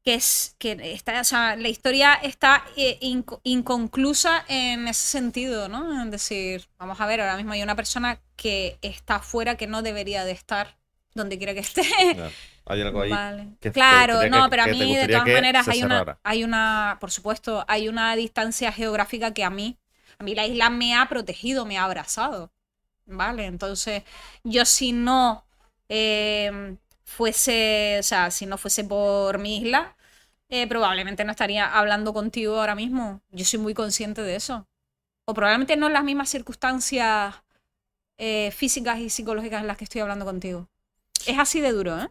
que es, que está, o sea, la historia está eh, inco- inconclusa en ese sentido, ¿no? Es decir, vamos a ver, ahora mismo hay una persona que está afuera que no debería de estar donde quiera que esté. Claro. Hay algo ahí. Vale. que claro, gustaría no, que- pero a que mí de todas que maneras hay una, hay una, por supuesto, hay una distancia geográfica que a mí, a mí la isla me ha protegido, me ha abrazado, ¿vale? Entonces, yo si no eh, fuese, o sea, si no fuese por mi isla, eh, probablemente no estaría hablando contigo ahora mismo. Yo soy muy consciente de eso. O probablemente no en las mismas circunstancias eh, físicas y psicológicas en las que estoy hablando contigo. Es así de duro, ¿eh?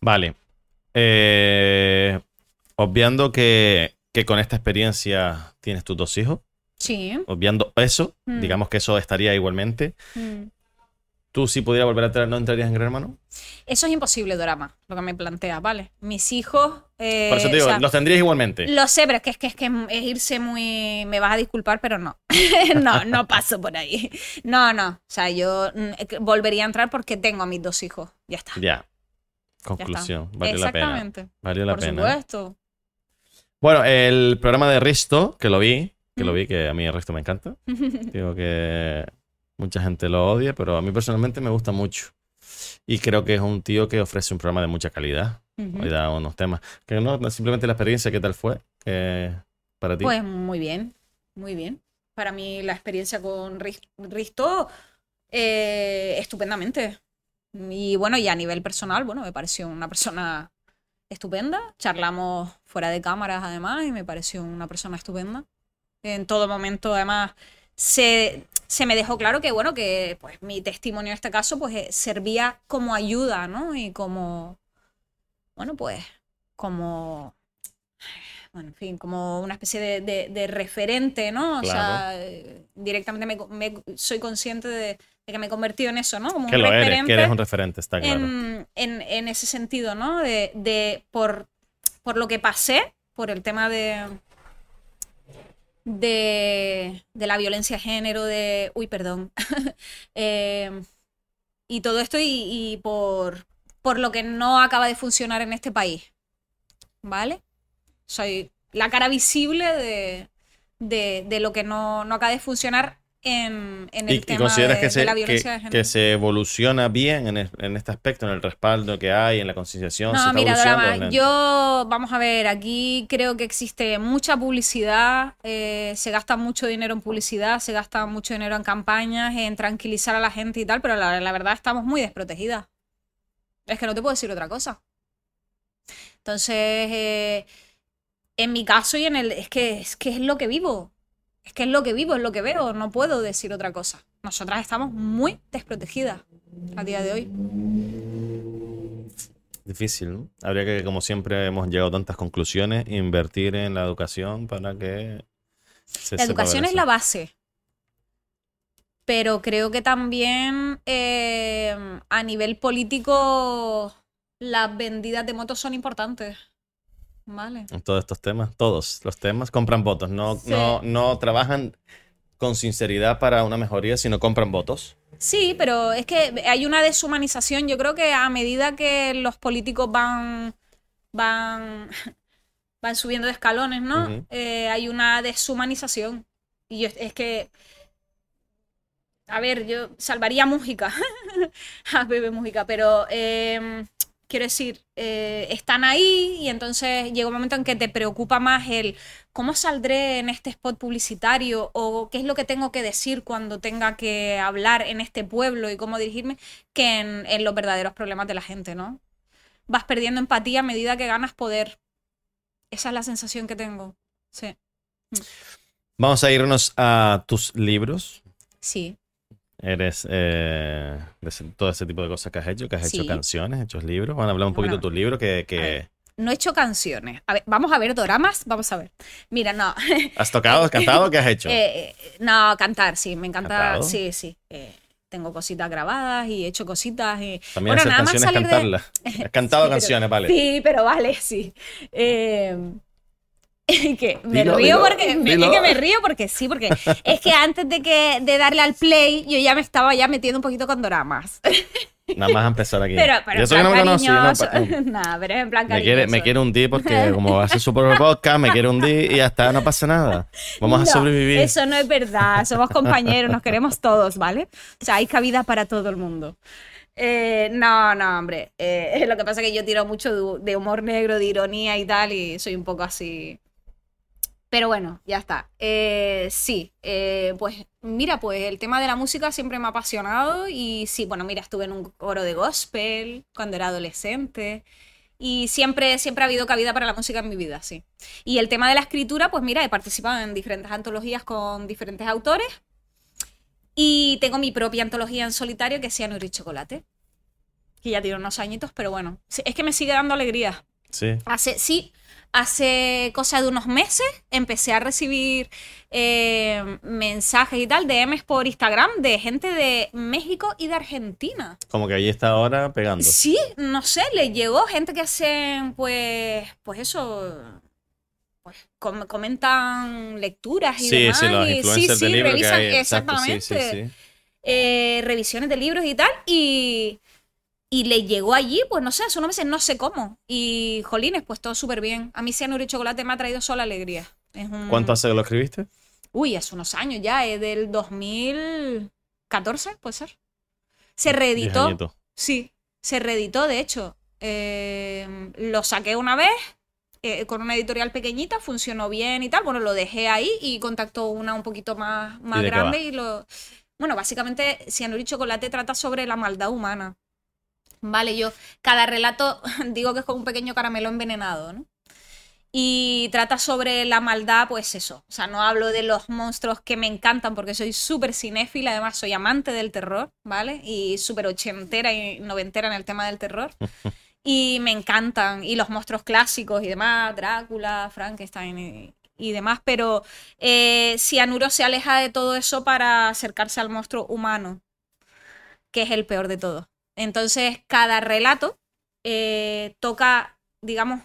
Vale. Obviando que, que con esta experiencia tienes tus dos hijos, Sí. obviando eso, Mm. digamos que eso estaría igualmente. Mm. ¿Tú si pudieras volver a entrar, no entrarías en Gran Hermano? Eso es imposible, drama, lo que me plantea, ¿vale? Mis hijos. eh, Por eso te digo, o sea, los tendrías igualmente. Lo sé, pero es que, es que es que es irse muy. Me vas a disculpar, pero no. no, no paso por ahí. No, no. O sea, yo mm, volvería a entrar porque tengo a mis dos hijos. Ya está. Ya. ya está. Conclusión. Valió la pena. Exactamente. Valió la por pena. supuesto. Bueno, el programa de Risto, que lo vi, que lo vi, que a mí el Risto me encanta. Digo que mucha gente lo odia, pero a mí personalmente me gusta mucho. Y creo que es un tío que ofrece un programa de mucha calidad. Ujú. Hoy da unos temas. Que no, simplemente la experiencia, ¿qué tal fue? Eh, para ti. Pues muy bien, muy bien. Para mí la experiencia con Ris- Risto, eh, estupendamente. Y bueno, y a nivel personal, bueno, me pareció una persona estupenda. Charlamos fuera de cámaras además y me pareció una persona estupenda. En todo momento además se, se me dejó claro que bueno, que pues mi testimonio en este caso pues eh, servía como ayuda, ¿no? Y como, bueno, pues como bueno, en fin, como una especie de, de- de referente, ¿no? O Claro. sea, eh, directamente me, me- soy consciente de, de que me he convertido en eso, ¿no? Como que un lo eres, referente que eres un referente, está claro. en, en- en ese sentido, ¿no? De, de- por, por lo que pasé, por el tema de, de, de la violencia de género, de... Uy, perdón. Eh, y todo esto y, por, por lo que no acaba de funcionar en este país. ¿Vale? Soy la cara visible de, de, de lo que no, no acaba de funcionar en, en el ¿Y, y tema consideras de, que, de se, la que- violencia de que género. se evoluciona bien en, en este aspecto, en el respaldo que hay, en la concienciación? ¿Se No, mira, Drama, yo, vamos a ver, aquí creo que existe mucha publicidad, eh, se gasta mucho dinero en publicidad, se gasta mucho dinero en campañas, en tranquilizar a la gente y tal, pero la, la verdad estamos muy desprotegidas. Es que no te puedo decir otra cosa. Entonces, eh, en mi caso y en el, es que, es que es lo que vivo. Es que es lo que vivo, es lo que veo, no puedo decir otra cosa. Nosotras estamos muy desprotegidas a día de hoy. Difícil, ¿no? Habría que, como siempre hemos llegado a tantas conclusiones, invertir en la educación para que se La educación es la base. Pero creo que también eh, a nivel político las vendidas de motos son importantes. ¿Vale? En todos estos temas, todos los temas compran votos, no, Sí. no, no trabajan con sinceridad para una mejoría si no compran votos. Sí, pero es que hay una deshumanización. Yo creo que a medida que los políticos van, van, van subiendo de escalones, ¿no? Eh, hay una deshumanización. Y yo, es que, a ver, yo salvaría a Mújica, a Bebe Mújica, pero eh, quiero decir, eh, están ahí y entonces llega un momento en que te preocupa más el cómo saldré en este spot publicitario o qué es lo que tengo que decir cuando tenga que hablar en este pueblo y cómo dirigirme, que en, en los verdaderos problemas de la gente, ¿no? Vas perdiendo empatía a medida que ganas poder. Esa es la sensación que tengo. Sí. Vamos a irnos a tus libros. Sí. Eres eh, de ese- todo ese tipo de cosas que has hecho, que has hecho canciones, hechos libros. Van a hablar un poquito Bueno, de tus libros que, que. No he hecho canciones. A ver, vamos a ver doramas. Vamos a ver. Mira, no. has tocado, has cantado, ¿qué has hecho? Eh, eh, no, cantar, sí, me encanta. ¿Cantado? Sí, sí. eh, tengo cositas grabadas y he hecho cositas. Y... También bueno, hacer nada más canciones, salir de- cantarlas. Has cantado Sí, pero- canciones, vale. Sí, pero vale, sí. Eh, que me Dilo, río dilo, porque me, dilo. es que me río porque sí, porque es que antes de que de darle al play yo ya me estaba ya metiendo un poquito con doramas. Nada más a empezar aquí. Pero, pero Y eso que no me conocí, ¿no? pero es en plan Me quiere, me quiere hundir porque como hace su propio podcast, me quiere hundir y ya está, no pasa nada. Vamos a sobrevivir. Eso no es verdad. Somos compañeros, nos queremos todos, ¿vale? O sea, hay cabida para todo el mundo. Eh, no, no, hombre. Eh, lo que pasa es que yo tiro mucho de humor negro, de ironía y tal, y soy un poco así. Pero bueno, ya está. Eh, sí, eh, pues mira, pues el tema de la música siempre me ha apasionado y sí, bueno, mira, estuve en un coro de gospel cuando era adolescente y siempre, siempre ha habido cabida para la música en mi vida, sí. Y el tema de la escritura, pues mira, he participado en diferentes antologías con diferentes autores. Y tengo mi propia antología en solitario que es Cianuro y Chocolate. Que ya tiene unos añitos, pero bueno. Es que me sigue dando alegría. Sí. Hace, sí, hace cosa de unos meses empecé a recibir eh, mensajes y tal, DMs por Instagram de gente de México y de Argentina. Como que allí está ahora pegando. Sí, no sé, le llegó gente que hacen, pues, pues eso, pues com- comentan lecturas y Sí, demás. sí, los y- influencers sí, de sí, libros que revisan. Exacto, sí, exactamente sí, sí. eh, revisiones de libros y tal, y, y le llegó allí, pues no sé, hace unos meses, no sé cómo. Y jolines, pues todo súper bien. A mí cianuro y chocolate me ha traído sola alegría. Es un... ¿Cuánto hace que lo escribiste? Uy, hace unos años ya, es del 2014, puede ser. Se reeditó. Sí, se reeditó, de hecho. Eh, lo saqué una vez eh, con una editorial pequeñita, funcionó bien y tal. Bueno, lo dejé ahí y contactó una un poquito más, más grande y lo... Bueno, básicamente, Cianuro y Chocolate trata sobre la maldad humana. Vale, yo cada relato digo que es como un pequeño caramelo envenenado, ¿no? Y trata sobre la maldad, pues eso. O sea, no hablo de los monstruos que me encantan porque soy súper cinéfila, además soy amante del terror, ¿vale? Y súper ochentera y noventera en el tema del terror. Y me encantan. Y los monstruos clásicos y demás, Drácula, Frankenstein y, y demás. Pero eh, Cianuro se aleja de todo eso para acercarse al monstruo humano, que es el peor de todo. Entonces, cada relato eh, toca, digamos,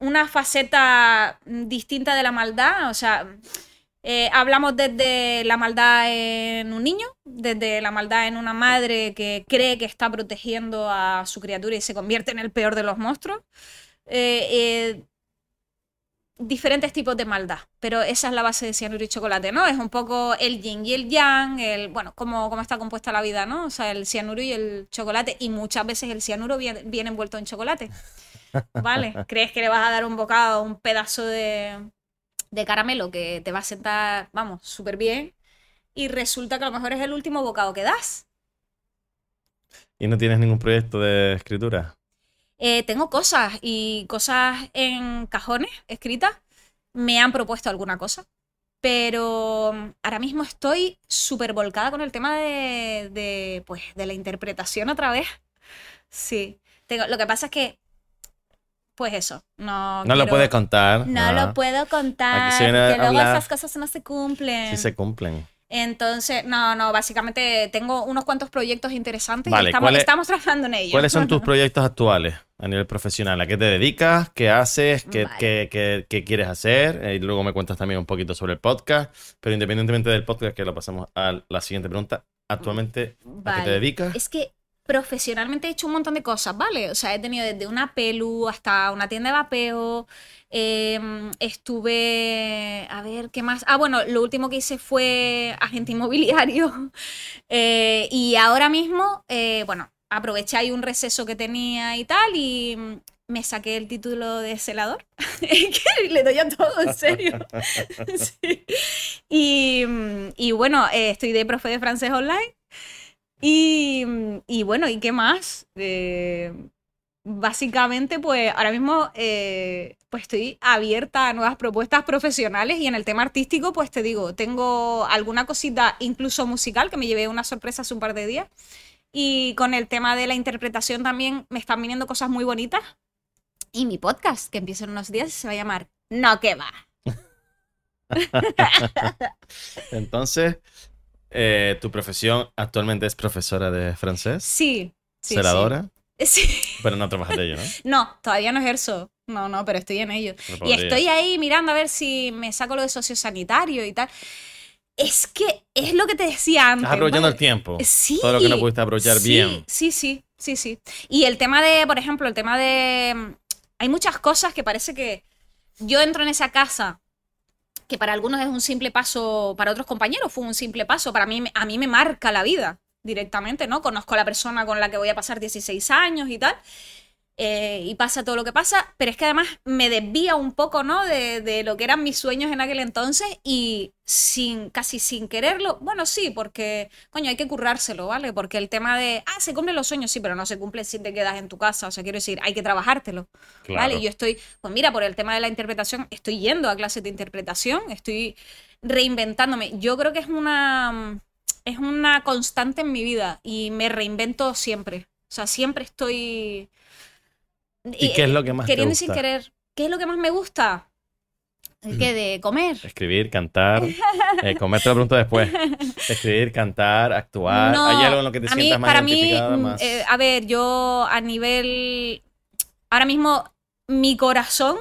una faceta distinta de la maldad. O sea, eh, hablamos desde la maldad en un niño, desde la maldad en una madre que cree que está protegiendo a su criatura y se convierte en el peor de los monstruos. Eh, diferentes tipos de maldad, pero esa es la base de cianuro y chocolate, ¿no? Es un poco el yin y el yang, el, bueno, cómo, cómo está compuesta la vida, ¿no? O sea, el cianuro y el chocolate, y muchas veces el cianuro viene, viene envuelto en chocolate, ¿vale? Crees que le vas a dar un bocado, un pedazo de, de caramelo que te va a sentar, vamos, súper bien, y resulta que a lo mejor es el último bocado que das. ¿Y no tienes ningún proyecto de escritura? Eh, tengo cosas y cosas en cajones escritas. Me han propuesto alguna cosa. Pero mm, ahora mismo estoy súper volcada con el tema de, de, pues, de la interpretación otra vez. Sí. Tengo, lo que pasa es que, pues eso, no. No lo puedes contar. No lo puedo contar. Aquí se viene a que luego esas cosas no se cumplen. Sí se cumplen. Entonces, no, no, básicamente tengo unos cuantos proyectos interesantes Vale, y estamos, ¿cuál es- estamos trabajando en ellos. ¿Cuáles son tus proyectos actuales a nivel profesional? ¿A qué te dedicas? ¿Qué haces? ¿Qué, Vale. qué- qué- qué quieres hacer? Eh, y luego me cuentas también un poquito sobre el podcast. Pero independientemente del podcast, que lo pasamos a la siguiente pregunta. ¿Actualmente a qué te dedicas? Es que profesionalmente he hecho un montón de cosas, ¿vale? O sea, he tenido desde una pelu hasta una tienda de vapeo. Em, estuve. A ver, ¿qué más? Ah, bueno, lo último que hice fue agente inmobiliario. Eh, y ahora mismo, eh, bueno, aproveché ahí un receso que tenía y tal, y mm, me saqué el título de celador. Le doy a todo, en serio. Sí. Y, mm, y bueno, eh, estoy de profe de francés online. Y, y bueno, ¿y qué más? Básicamente, pues ahora mismo eh, pues estoy abierta a nuevas propuestas profesionales y en el tema artístico, pues te digo, tengo alguna cosita incluso musical que me llevé una sorpresa hace un par de días. Y con el tema de la interpretación también me están viniendo cosas muy bonitas. Y mi podcast, que empieza en unos días, se va a llamar No que va. Entonces, eh, tu profesión actualmente es profesora de francés, Sí. sí, celadora, Sí. pero no trabajas de ello, ¿no? No, todavía no ejerzo. No, no, pero estoy en ello. Pero Y estoy ahí mirando a ver si me saco lo de sociosanitario y tal. Es que es lo que te decía antes. Estás aprovechando ¿vale? el tiempo. Sí. Todo lo que no pudiste aprovechar sí, bien. Sí, sí, sí, sí. Y el tema de, por ejemplo, el tema de... Hay muchas cosas que parece que yo entro en esa casa que para algunos es un simple paso, para otros compañeros fue un simple paso, para mí, a mí me marca la vida directamente, ¿no? Conozco a la persona con la que voy a pasar 16 años y tal, eh, y pasa todo lo que pasa, pero es que además me desvía un poco, ¿no? De, de lo que eran mis sueños en aquel entonces y sin, casi sin quererlo, bueno, sí, porque, coño, hay que currárselo, ¿vale? Porque el tema de, ah, se cumplen los sueños, sí, pero no se cumple si te quedas en tu casa, o sea, quiero decir, hay que trabajártelo. Claro. ¿Vale? Y yo estoy, pues mira, por el tema de la interpretación, estoy yendo a clases de interpretación, estoy reinventándome. Yo creo que es una, es una constante en mi vida y me reinvento siempre. O sea, siempre estoy... ¿Y qué es lo que más te Queriendo y sin querer. ¿Qué es lo que más me gusta? ¿Qué? De comer. Escribir, cantar, eh, comer te lo pregunto después. Escribir, cantar, actuar. No, ¿Hay algo en lo que te a mí, sientas más para mí, mm, Más... eh, a ver, yo a nivel, ahora mismo mi corazón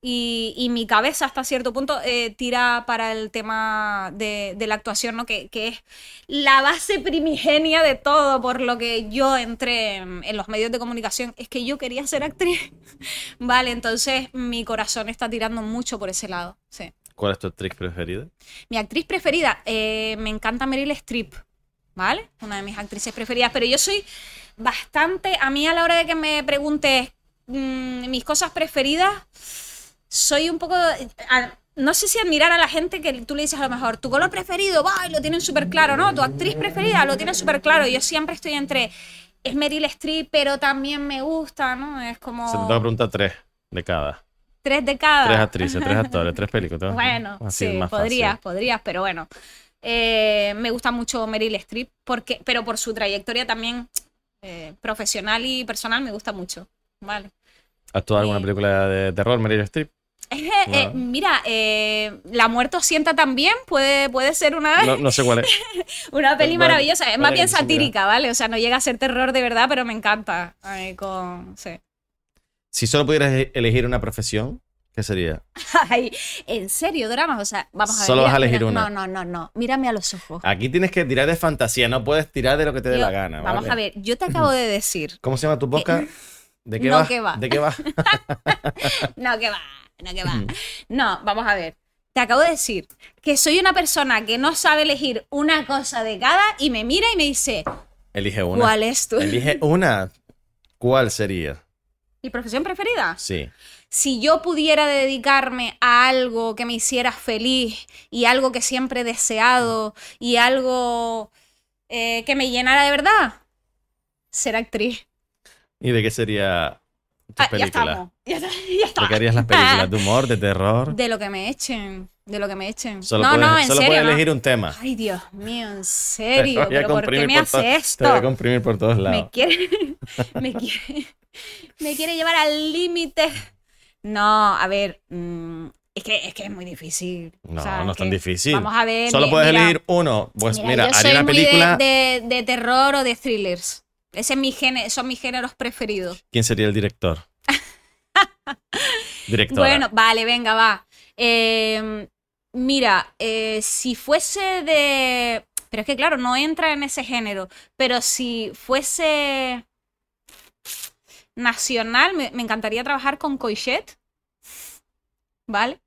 y, y mi cabeza hasta cierto punto eh, tira para el tema de, de la actuación, ¿no? Que, que es la base primigenia de todo, por lo que yo entré en, en los medios de comunicación, es que yo quería ser actriz. Vale, entonces mi corazón está tirando mucho por ese lado, sí. ¿Cuál es tu actriz preferida? Mi actriz preferida, eh, me encanta Meryl Streep, ¿vale? Una de mis actrices preferidas, pero yo soy bastante, a mí a la hora de que me preguntes mm, mis cosas preferidas, soy un poco, no sé si admirar a la gente que tú le dices a lo mejor, tu color preferido, va, y lo tienen súper claro, ¿no? Tu actriz preferida lo tienen súper claro, yo siempre estoy entre, es Meryl Streep, pero también me gusta, ¿no? Es como Se te que preguntar tres de cada. tres de cada. Tres actrices, tres actores, tres películas. Bueno, Así sí, más podrías, fácil. podrías, pero bueno. Eh, me gusta mucho Meryl Streep, porque, pero por su trayectoria también eh, profesional y personal me gusta mucho. Vale. ¿Actúa alguna Eh, película de terror, Meryl Streep? Eh, mira, eh, La muerto sienta también, puede, puede ser una, No, no sé cuál es. una peli maravillosa. Es vale, más bien satírica, ¿vale? O sea, no llega a ser terror de verdad, pero me encanta. Ay, con, sí. Si solo pudieras e- elegir una profesión, ¿qué sería? Ay, en serio, dramas. O sea, vamos a ver. Solo vas a elegir mira, una. No, no, no, no. Mírame a los ojos. Aquí tienes que tirar de fantasía, no puedes tirar de lo que te dé la gana. Vamos ¿vale? a ver, yo te acabo de decir. ¿Cómo se llama tu podcast? ¿De qué No, va. ¿De qué va? No, que va, no, que va. No, vamos a ver. Te acabo de decir que soy una persona que no sabe elegir una cosa de cada y me mira y me dice, Elige una. ¿cuál es tu Elige una. ¿Cuál sería? mi profesión preferida? Sí. Si yo pudiera dedicarme a algo que me hiciera feliz y algo que siempre he deseado y algo eh, que me llenara de verdad, ser actriz. ¿Y de qué sería Ah, ya estamos. Ya, está, ya está. ¿De qué harías las películas? ¿De humor? ¿De terror? De lo que me echen. De lo que me echen. Solo no, puedes, no, en solo serio. puedes no. elegir un tema. Ay, Dios mío, en Te serio. voy a ¿Pero por qué me por hace to- Te voy a esto? comprimir por todos lados. Me quiere, me quiere, me quiere llevar al límite. No, a ver, mm, Es que, es que es muy difícil. No, O sea, no es tan difícil. Vamos a ver. Solo puedes mira, elegir uno. Pues mira, yo haría una película. de, de- de terror o de thrillers. Ese es mi género, son mis géneros preferidos. ¿Quién sería el director? Directora. Bueno, vale, venga, va. Eh, mira, eh, si fuese de. Pero es que, claro, no entra en ese género. Pero si fuese nacional, me, me encantaría trabajar con Coixet. ¿Vale?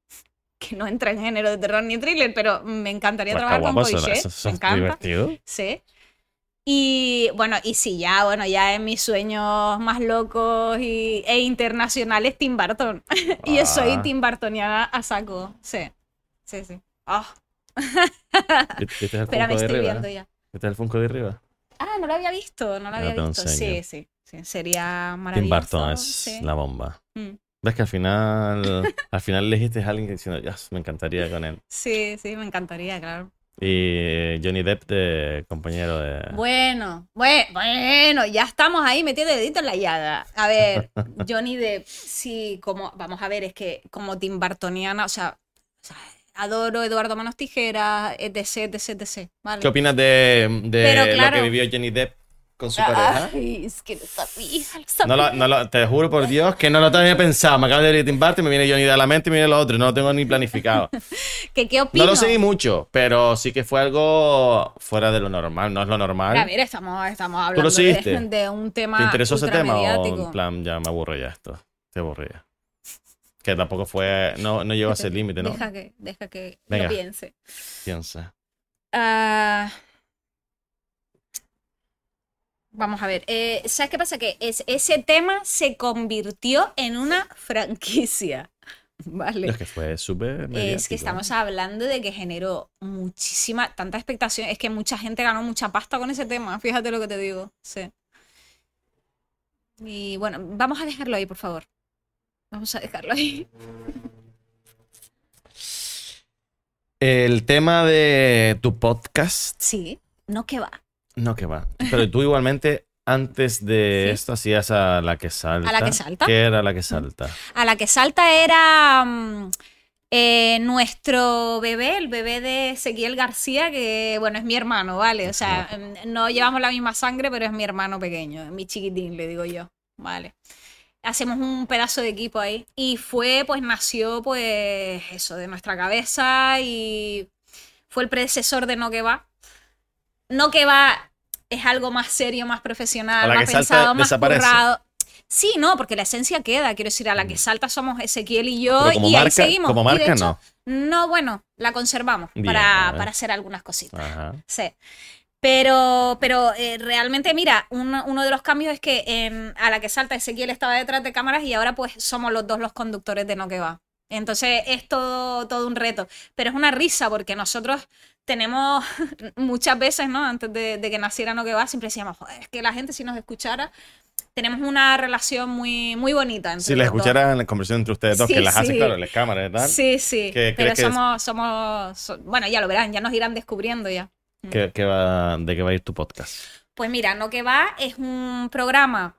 Que no entra en género de terror ni thriller, pero me encantaría Pues trabajar con eso- eso me encanta. divertido. Sí. Y bueno, y si ya, bueno, ya en mis sueños más locos y, e internacionales, Tim Burton. y yo soy Ah. Tim Burtoniana a saco. Sí. Sí, sí. Ah, Este es el espera, me Funko de estoy arriba. viendo ya. Este es el Funko de arriba. Ah, no lo había visto, no lo Ya había visto. Sí, sí, sí. Sería Tim maravilloso. Burton es sí. la bomba. Mm. ¿Ves que al final, al final elegiste a alguien diciendo, "Yes, me encantaría con él? Sí, sí, me encantaría, claro. Y Johnny Depp de compañero de... Bueno, bueno, bueno, ya estamos ahí metiendo el dedito en la llaga. A ver, Johnny Depp, sí, como, vamos a ver, es que como Tim Burtoniana, o sea, o sea, adoro Eduardo Manos Tijeras, etc, etc, etc, ¿vale? ¿Qué opinas de, de Pero lo que vivió Johnny Depp con su pareja? Ay, es que lo sabía, lo sabía. No lo, no lo- te juro por Dios que no lo tenía pensado. Me acabo de y me viene Johnny Depp a la mente y me viene lo otro. No lo tengo ni planificado. ¿Que ¿Qué opino? No lo seguí mucho, pero sí que fue algo fuera de lo normal. No es lo normal. Mira, mira, estamos, estamos hablando de, seguiste? de un tema ¿Te interesó ese tema o en plan ya me aburro ya esto? Te aburría. Que tampoco fue, no, no llegó a ese límite, ¿no? Deja que, deja que Venga. lo piense. Piensa. Ah, vamos a ver. eh, ¿Sabes qué pasa? Que es, ese tema se convirtió en una franquicia. Vale. Es que fue súper Es que estamos hablando de que generó muchísima, tanta expectación. Es que mucha gente ganó mucha pasta con ese tema. Fíjate lo que te digo. Sí. Y bueno, vamos a dejarlo ahí, por favor. Vamos a dejarlo ahí. El tema de tu podcast, Sí, no que va. No que va. Pero tú igualmente, antes de Sí. esto, hacías a la que salta. ¿A la que salta? ¿Qué era la que salta? A la que salta era mm, eh, nuestro bebé, el bebé de Ezequiel García, que bueno, es mi hermano, ¿vale? O sea, mm, no llevamos la misma sangre, pero es mi hermano pequeño, mi chiquitín, le digo yo, ¿vale? Hacemos un pedazo de equipo ahí. Y fue, pues nació, pues eso, de nuestra cabeza y fue el predecesor de No Que Va. No Que Va es algo más serio, más profesional, A la más que salta pensado, más currado. Sí, no, porque la esencia queda. Quiero decir, a la que salta somos Ezequiel y yo Pero como y ahí seguimos. como Y de marca hecho, no. No, bueno, la conservamos Bien, para, eh. para hacer algunas cositas. Ajá. Sí. Pero, pero eh, realmente, mira, uno, uno de los cambios es que en- a la que salta Ezequiel estaba detrás de cámaras y ahora pues somos los dos los conductores de No Que Va. Entonces es todo, todo un reto. Pero es una risa porque nosotros tenemos muchas veces, ¿no? Antes de, de que naciera No Que Va, siempre decíamos, "Joder, es que la gente si nos escuchara, tenemos una relación muy, muy bonita. entre Si les los dos". escucharan la conversación entre ustedes dos, Sí, que las sí. claro, las cámaras y tal. Sí, sí. ¿Qué Pero es? somos, somos, so- bueno, ya lo verán, ya nos irán descubriendo ya. ¿Qué- qué va, ¿De qué va a ir tu podcast? Pues mira, No Que Va es un programa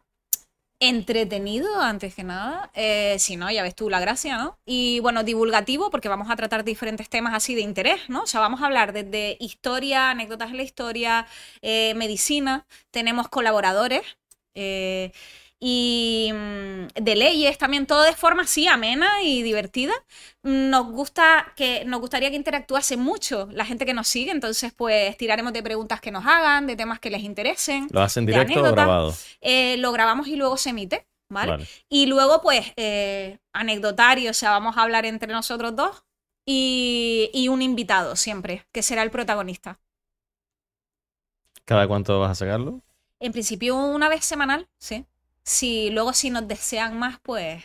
entretenido, antes que nada. Eh, si no, ya ves tú la gracia, ¿no? Y bueno, divulgativo, porque vamos a tratar diferentes temas así de interés, ¿no? O sea, vamos a hablar desde historia, anécdotas de la historia, eh, medicina. Tenemos colaboradores. eh, y mm, de leyes también, todo de forma así amena y divertida. Nos gusta que nos gustaría que interactuase mucho la gente que nos sigue, entonces pues tiraremos de preguntas que nos hagan, de temas que les interesen. ¿Lo hacen directo o grabado? Eh, lo grabamos y luego se emite, ¿vale? Vale. Y luego pues eh, anecdotario, o sea, vamos a hablar entre nosotros dos y, y un invitado siempre, que será el protagonista. ¿Cada cuánto vas a sacarlo? En principio una vez semanal, sí. Si luego si nos desean más, pues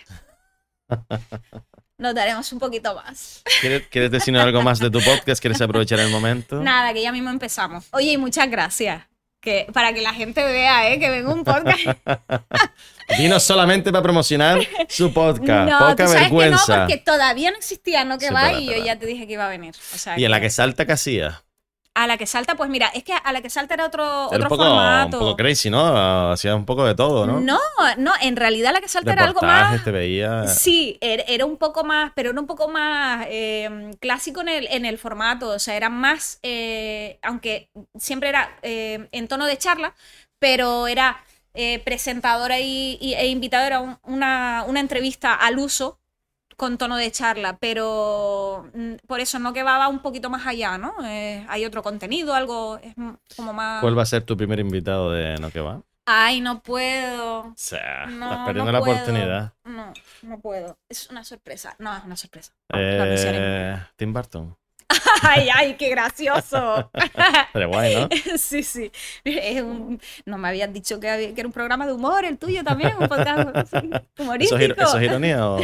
nos daremos un poquito más. ¿Quieres, ¿Quieres decirnos algo más de tu podcast? ¿Quieres aprovechar el momento? Nada, que ya mismo empezamos. Oye, y muchas gracias. Que, para que la gente vea, ¿eh? Que vengo un podcast. Vino solamente para promocionar su podcast. no, Poca tú sabes vergüenza. que no, porque todavía no existía, ¿no? Que Sí, va y yo ya te dije que iba a venir. O sea Y en la que- que salta, ¿qué hacía? A la que salta, pues mira, es que a la que salta era otro, Era otro un poco, formato. un poco crazy, ¿no? Hacía un poco de todo, ¿no? no, no, en realidad la que salta era algo más. te veía. Sí, er- era un poco más, pero era un poco más eh, clásico en el, en el formato, o sea, era más, eh, aunque siempre era eh, en tono de charla, pero era eh, presentadora y, y- e invitado, era un- una, una entrevista al uso con tono de charla, pero mm, por eso no que va, va un poquito más allá, ¿no? Eh, hay otro contenido, algo es como más... ¿Cuál va a ser tu primer invitado de No Que Va? Ay, no puedo. O sea, No, estás perdiendo no la puedo. oportunidad. No, no puedo. Es una sorpresa. No, es una sorpresa. Eh, Tim Burton. Ay, ay, qué gracioso. Pero guay, ¿no? Sí, sí. Es un- No me habías dicho que, había- que era un programa de humor, el tuyo también, un podcast así, ¿Eso humorístico. eso es ironía o...?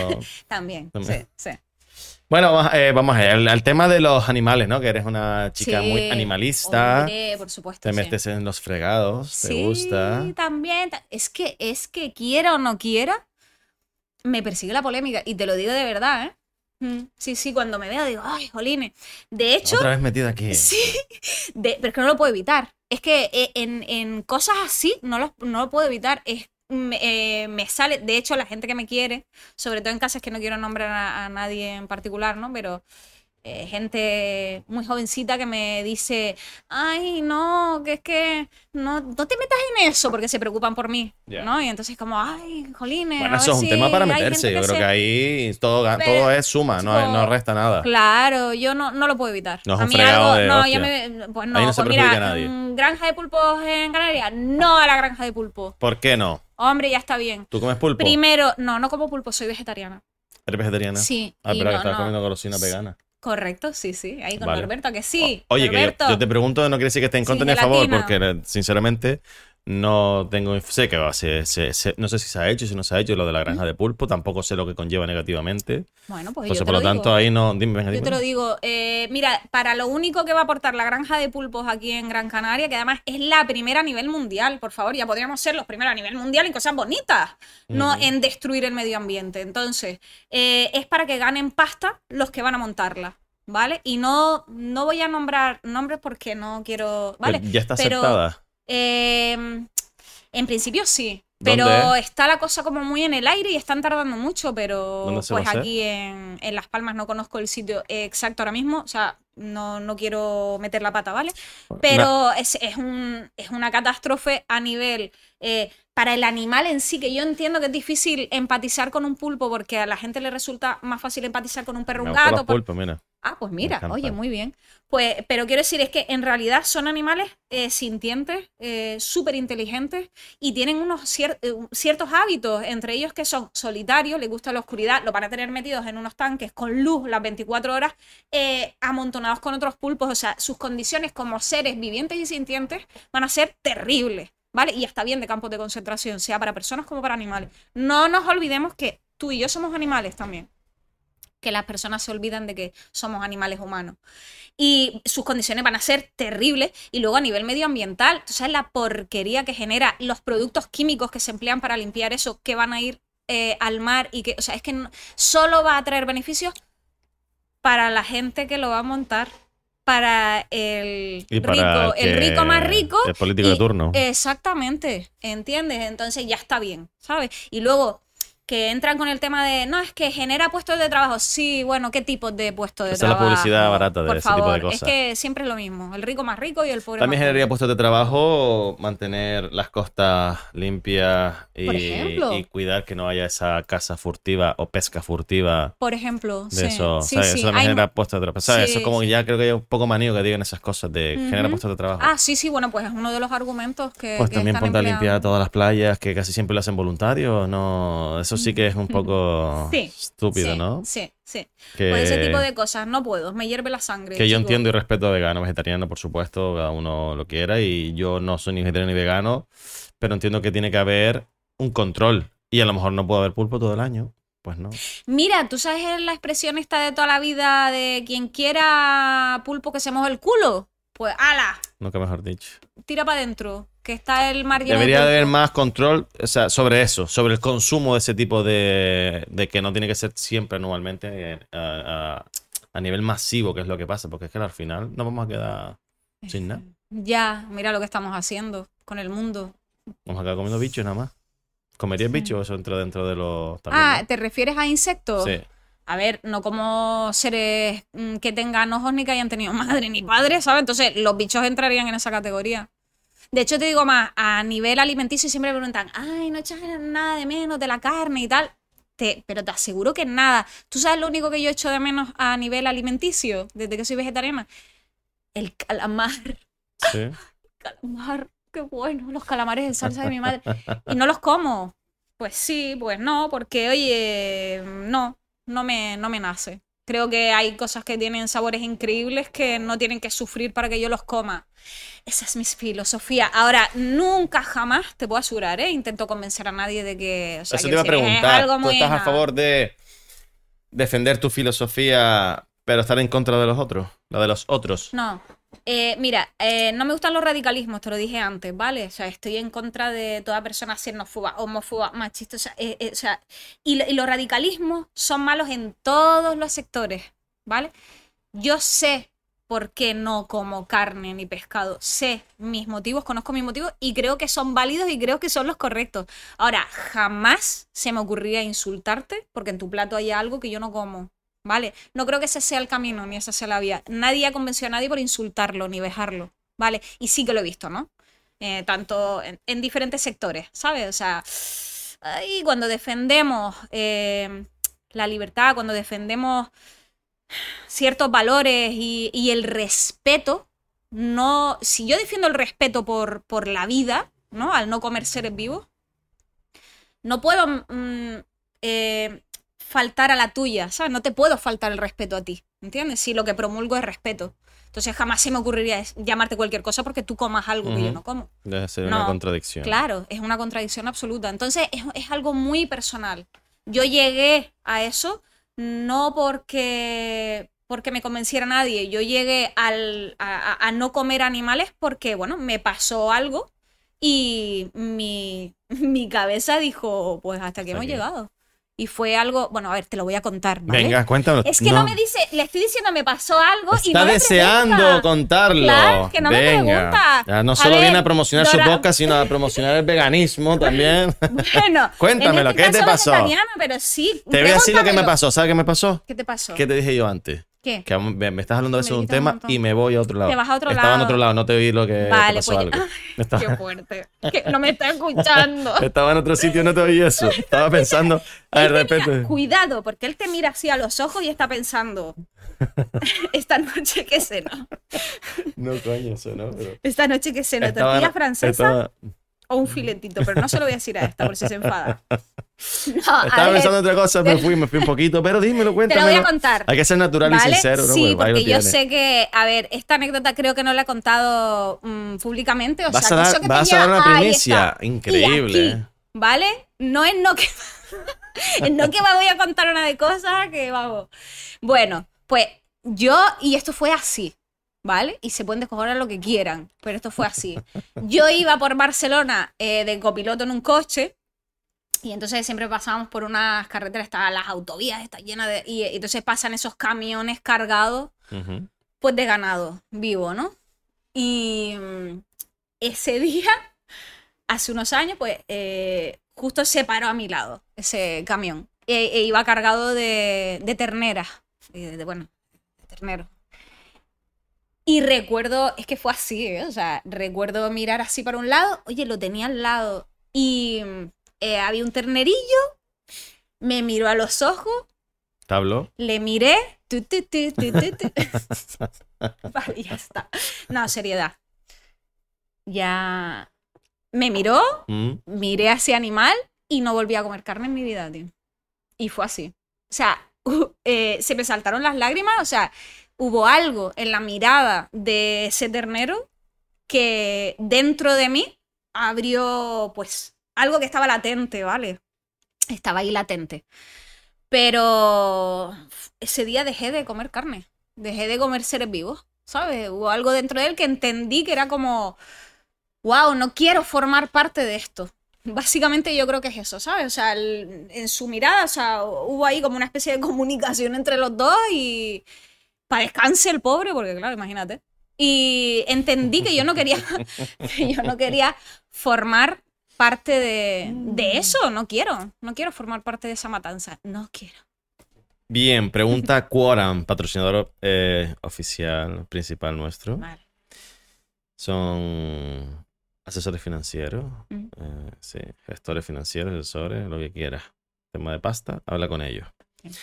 También, También. sí, sí. Bueno, vamos, eh, vamos a ver. Al, al tema de los animales, ¿no? Que eres una chica Sí, muy animalista. hombre, por supuesto. Te sí. metes en los fregados. Te Sí, gusta. también. ta- Es que, es que quiera o no quiera, me persigue la polémica. Y te lo digo de verdad, ¿eh? Sí, sí, cuando me veo digo, ay, jolines. De hecho, Otra vez metida aquí. Sí, de- pero es que no lo puedo evitar. Es que eh, en, en cosas así no lo, no lo puedo evitar. Es, me, eh, me sale, de hecho, la gente que me quiere, sobre todo en casas que no quiero nombrar a, a nadie en particular, ¿no? Pero eh, gente muy jovencita que me dice, ay, no, que es que no, no te metas en eso porque se preocupan por mí, Ya. ¿no? Y entonces como, ay, jolines. Bueno, a eso es un tema para meterse. Yo creo se- que ahí todo, Pero, todo es suma, no, no resta nada. Claro, yo no, no lo puedo evitar. No es a mí fregado algo, de no, yo me, pues no, Ahí no se pues mira, a nadie. mm, granja de pulpos en Canarias, no a la granja de pulpos. ¿Por qué no? Hombre, ya está bien. ¿Tú comes pulpo? Primero, no, no como pulpo, soy vegetariana. ¿Eres vegetariana? Sí. Ah, pero que no, estás no. comiendo golosina vegana. Correcto, sí, sí. Ahí con Vale. Norberto, que sí. O- Oye, que yo, Norberto. yo te pregunto, no quiere decir que esté en contra ni a favor, porque eh, sinceramente no tengo. Sé que va, se- se- se- no sé si se ha hecho, si no se ha hecho lo de la granja de pulpo, tampoco sé lo que conlleva negativamente. Bueno, pues Entonces, yo te por lo lo tanto, digo. ahí no. Dime, venga, Yo dime. te lo digo, eh, mira, para lo único que va a aportar la granja de pulpos aquí en Gran Canaria, que además es la primera a nivel mundial, por favor, ya podríamos ser los primeros a nivel mundial en cosas bonitas, no en destruir el medio ambiente. Entonces, eh, es para que ganen pasta los que van a montarla, ¿vale? Y no, no voy a nombrar nombres porque no quiero, ¿vale? Ya está Pero, aceptada. Eh, en principio sí. ¿Dónde? Pero está la cosa como muy en el aire y están tardando mucho, pero ¿Dónde se va pues a hacer? aquí en, en Las Palmas no conozco el sitio exacto ahora mismo, o sea, no, no quiero meter la pata, ¿vale? Pero es, es, un, es una catástrofe a nivel eh, para el animal en sí, que yo entiendo que es difícil empatizar con un pulpo porque a la gente le resulta más fácil empatizar con un perro o Me un gato. los por- pulpos, mira. Ah, pues mira, oye, muy bien. Pues, pero quiero decir, es que en realidad son animales eh, sintientes, eh, súper inteligentes y tienen unos cier- eh, ciertos hábitos, entre ellos que son solitarios, les gusta la oscuridad, lo van a tener metidos en unos tanques con luz las 24 horas, eh, amontonados con otros pulpos, o sea, sus condiciones como seres vivientes y sintientes van a ser terribles, ¿vale? Y está bien de campos de concentración, sea para personas como para animales. No nos olvidemos que tú y yo somos animales también que las personas se olvidan de que somos animales humanos. Y sus condiciones van a ser terribles. Y luego a nivel medioambiental, tú sabes la porquería que genera los productos químicos que se emplean para limpiar eso, que van a ir eh, al mar y que, o sea, es que no- solo va a traer beneficios para la gente que lo va a montar, para el para rico, el rico más rico. El político de turno. Exactamente, ¿entiendes? Entonces ya está bien, ¿sabes? Y luego que entran con el tema de, no, es que genera puestos de trabajo. Sí, bueno, ¿qué tipos de puestos de Esa es la trabajo? publicidad barata de Por ese tipo de favor, cosas. Es que siempre es lo mismo, el rico más rico y el pobre También más generaría puestos de trabajo mantener las costas limpias y, y cuidar que no haya esa caza furtiva o pesca furtiva Por ejemplo, de sí, eso. sí, ¿sabes? sí, Eso también genera puestos de trabajo. ¿sabes? Eso es como ya creo que hay un poco manío que digan esas cosas de genera Ujú. puestos de trabajo. Ah, sí, sí, bueno, pues es uno de los argumentos que. Pues que también ponte a limpiar todas las playas, que casi siempre lo hacen voluntarios. No, eso sí que es un poco Sí, estúpido, sí, ¿no? Sí, sí. Que, Pues ese tipo de cosas no puedo, me hierve la sangre. que yo chico. entiendo y respeto a vegano, vegetariano, por supuesto, cada uno lo quiera. Y yo no soy ni vegetariano ni vegano, pero entiendo que tiene que haber un control. Y a lo mejor no puede haber pulpo todo el año. Pues no. Mira, tú sabes la expresión esta de toda la vida de quien quiera pulpo que se moje el culo. Pues ala, Nunca mejor dicho. tira para adentro, que está el mar lleno Debería de haber más control o sea, sobre eso, sobre el consumo de ese tipo de, de que no tiene que ser siempre anualmente eh, a, a- a nivel masivo, que es lo que pasa, porque es que al final nos vamos a quedar Sin nada. Ya, mira lo que estamos haciendo con el mundo. Vamos acá comiendo bichos nada más. ¿Comerías bichos o eso entra dentro de los... también, Ah, no? ¿te refieres a insectos? Sí. A ver, no como seres mm, que tengan ojos ni que hayan tenido madre ni padre, ¿sabes? Entonces, los bichos entrarían en esa categoría. De hecho, te digo más, a nivel alimenticio siempre me preguntan, ay, no echas nada de menos de la carne y tal. Te- pero te aseguro que nada. ¿Tú sabes lo único que yo echo de menos a nivel alimenticio desde que soy vegetariana? El calamar. Sí. Calamar, qué bueno, los calamares en salsa de mi madre. Y no los como. Pues sí, pues no, porque oye, no, no me, no me nace. Creo que hay cosas que tienen sabores increíbles que no tienen que sufrir para que yo los coma. Esa es mi filosofía. Ahora, nunca jamás te puedo asegurar, ¿eh? Intento convencer a nadie de que. O sea, Eso te iba a es preguntar. ¿Tú estás a favor de defender tu filosofía, pero estar en contra de los otros? La de los otros. No. Eh, mira, eh, no me gustan los radicalismos, te lo dije antes, ¿vale? O sea, estoy en contra de toda persona xenófoba, homófoba, machista. O sea, eh, eh, o sea, y, y los radicalismos son malos en todos los sectores, ¿vale? Yo sé por qué no como carne ni pescado. Sé mis motivos, conozco mis motivos y creo que son válidos y creo que son los correctos. Ahora, jamás se me ocurriría insultarte porque en tu plato hay algo que yo no como. ¿Vale? No creo que ese sea el camino ni esa sea la vía. Nadie ha convencido a nadie por insultarlo ni vejarlo. ¿Vale? Y sí que lo he visto, ¿no? Eh, tanto en, en diferentes sectores, ¿sabes? O sea, ahí cuando defendemos eh, la libertad, cuando defendemos ciertos valores y, y el respeto, no. Si yo defiendo el respeto por, por la vida, ¿no? Al no comer seres vivos, no puedo mm, eh, faltar a la tuya, ¿sabes? No te puedo faltar el respeto a ti, ¿entiendes? Si lo que promulgo es respeto. Entonces jamás se me ocurriría llamarte cualquier cosa porque tú comas algo que yo no como. Debe ser una contradicción. Claro, es una contradicción absoluta. Entonces es, es algo muy personal. Yo llegué a eso no porque, porque me convenciera nadie. Yo llegué al, a, no comer animales porque, bueno, me pasó algo y mi, mi cabeza dijo, pues hasta aquí hemos llegado. Y fue algo, bueno, a ver, te lo voy a contar, ¿vale? Venga, cuéntanos. Es que no. me dice, le estoy diciendo me pasó algo y Está no me deseando contarlo. Claro, que no me pregunta. Ya no A solo ver, viene a promocionar su Dora- podcast, sino a promocionar el veganismo también. Bueno, Cuéntamelo, este ¿qué te pasó? pero sí, Te voy a decir lo que me pasó. ¿Sabes qué me pasó? ¿Qué te pasó? ¿Qué te dije yo antes? ¿Qué? Que me, me estás hablando de Me eso de un un tema montón. y me voy a otro lado. Te vas a otro Estaba en lado. otro lado, no te oí lo que te Vale, pasó pues algo. Qué Estaba, fuerte. Que no me está escuchando. estaba en otro sitio y no te oí eso. Estaba pensando. A ver, te repente. cuidado, porque él te mira así a los ojos y está pensando. Esta noche que ceno. No, coño, eso no. Pero... Esta noche que. Estaba- ¿Tortilla francesa estaba- o un filetito? Pero no se lo voy a decir a esta por si se enfada. No, Estaba pensando en otra cosa, me fui, me fui un poquito, pero dímelo, te lo cuéntame. voy a contar. Hay que ser natural y sincero, ¿no? Sí, porque yo sé que, a ver, esta anécdota creo que no la he contado mm, públicamente. O Vas sea, a dar, que vas a dar una primicia. Increíble. Y aquí, ¿eh? ¿Vale? No es no que. en no que me voy a contar una de cosas que vamos. Bueno, pues yo, y esto fue así, ¿vale? Y se pueden descojonar lo que quieran, pero esto fue así. Yo iba por Barcelona eh, de copiloto en un coche. Y entonces siempre pasábamos por unas carreteras, estaban las autovías, está llenas de. Y entonces pasan esos camiones cargados Ujú. pues de ganado vivo, ¿no? Y mm, ese día, hace unos años, pues eh, justo se paró a mi lado ese camión. E, e iba cargado de, de terneras, y de, de- bueno, de ternero. Y recuerdo, es que fue así, ¿eh? o sea, recuerdo mirar así para un lado, oye, lo tenía al lado y eh, había un ternerillo, me miró a los ojos ¿Te habló? le miré. tu, tu, tu, vale, ya está. No, seriedad. Ya me miró, Mm. miré a ese animal y no volví a comer carne en mi vida, tío. Y fue así. O sea, eh, se me saltaron las lágrimas, o sea, hubo algo en la mirada de ese ternero que dentro de mí abrió, pues, algo que estaba latente, ¿vale? Estaba ahí latente. Pero ese día dejé de comer carne, dejé de comer seres vivos, ¿sabes? Hubo algo dentro de él que entendí que era como, wow, no quiero formar parte de esto. Básicamente yo creo que es eso, ¿sabes? O sea, en su mirada, o sea, hubo ahí como una especie de comunicación entre los dos y para descanse el pobre, porque claro, imagínate. Y entendí que yo no quería, que yo no quería formar parte de, de eso. No quiero. No quiero formar parte de esa matanza. No quiero. Bien, pregunta Quorum, patrocinador eh, oficial principal nuestro. Vale. Son asesores financieros, Mm. eh, sí, gestores financieros, asesores, lo que quieras. Tema de pasta, habla con ellos. Bien.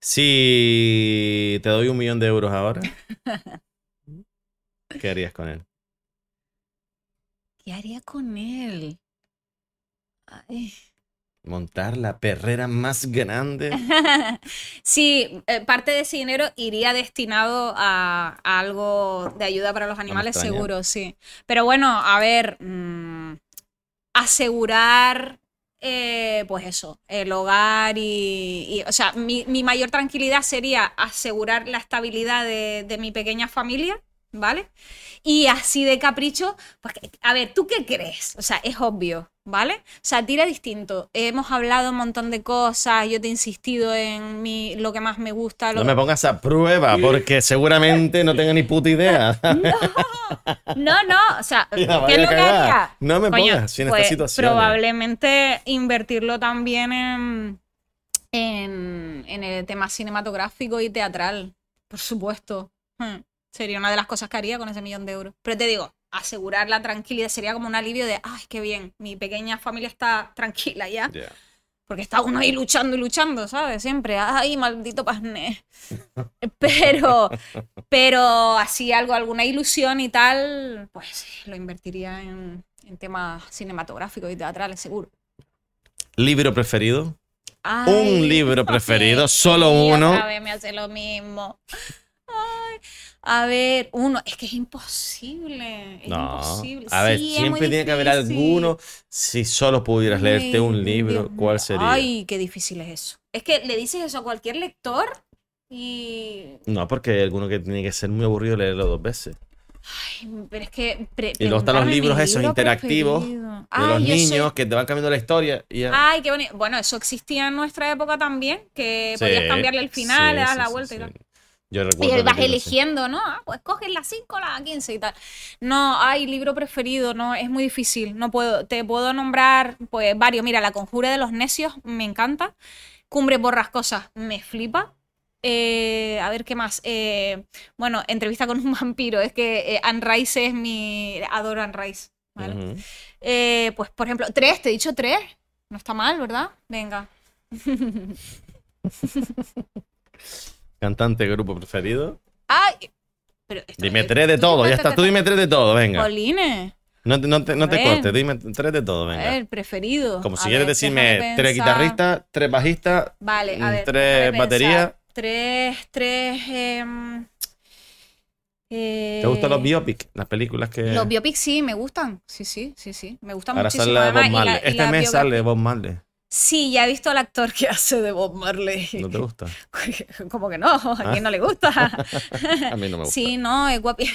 Si te doy un millón de euros ahora, ¿qué harías con él? ¿Qué haría con él? Ay. Montar la perrera más grande. Sí, eh, parte de ese dinero iría destinado a, a algo de ayuda para los animales, seguro, sí. Pero bueno, a ver, mm, asegurar, eh, pues eso, el hogar y, y, o sea, mi, mi mayor tranquilidad sería asegurar la estabilidad de, de mi pequeña familia, ¿vale? Y así de capricho, pues, a ver, ¿tú qué crees? O sea, es obvio, ¿vale? O sea, tira distinto. Hemos hablado un montón de cosas, yo te he insistido en mi, lo que más me gusta. Lo No me pongas a prueba porque seguramente no tengo ni puta idea. No, no, o sea, ¿qué es lo que haría? No me Coño, pongas en pues, esta situación. Probablemente invertirlo también en, en, en el tema cinematográfico y teatral, por supuesto. Hmm, Sería una de las cosas que haría con ese millón de euros. Pero te digo, asegurar la tranquilidad sería como un alivio de, ay, qué bien, mi pequeña familia está tranquila ya. Porque está uno ahí luchando y luchando, ¿sabes? Siempre, ay, maldito pasné. Pero, pero así algo, alguna ilusión y tal, pues lo invertiría en, en temas cinematográficos y teatrales, seguro. ¿Libro preferido? Ay, Un libro preferido, solo uno. Otra vez me hace lo mismo. Ay, a ver, uno, es que es imposible. Es No. imposible. A ver, Sí, siempre tiene que haber alguno. Si solo pudieras leerte un libro, Dios ¿cuál sería? Ay, qué difícil es eso. Es que le dices eso a cualquier lector y. No, porque hay alguno que tiene que ser muy aburrido leerlo dos veces. Ay, pero es que. Y luego están los libros esos libro interactivos preferido. De los niños que te van cambiando la historia. Y ya. Ay, qué bonito. Bueno, eso existía en nuestra época también, que Sí, podías cambiarle el final, sí, le das la vuelta y tal. Yo Y recuerdo. ahí vas eligiendo, ¿no? Ah, pues coges la 5, la 15 y tal. No, hay libro preferido, no, es muy difícil. No puedo, te puedo nombrar, pues, varios. Mira, La Conjura de los Necios me encanta. Cumbre Borrascosas me flipa. Eh, a ver qué más. Eh, bueno, entrevista con un vampiro. Es que eh, Anne Rice es mi. Adoro Anne Rice. ¿vale? Eh, pues, por ejemplo, tres, te he dicho tres. No está mal, ¿verdad? Venga. Cantante, grupo preferido. ¡Ay! Pero esto- Dime eh, tres de todo. Ya está. Tú dime tres de todo. Venga. Jolines. No te, no te, no te A cortes. Dime tres de todo. A Venga. ver, preferido. Como si A quieres ver, decirme tres guitarristas, tres bajistas, Vale, a ver. tres baterías. Tres, tres. em, ¿Te gustan los eh, biopics? Las películas que. Los biopics sí, me gustan. Sí, sí, sí, sí. Me gustan Ahora muchísimo. sale la Bob la- Marley. y Este la mes sale Bob Marley. Sí, ya he visto al actor que hace de Bob Marley. ¿No te gusta? Como que no, a quién no le gusta. A mí no me gusta. Sí, no, es guapi.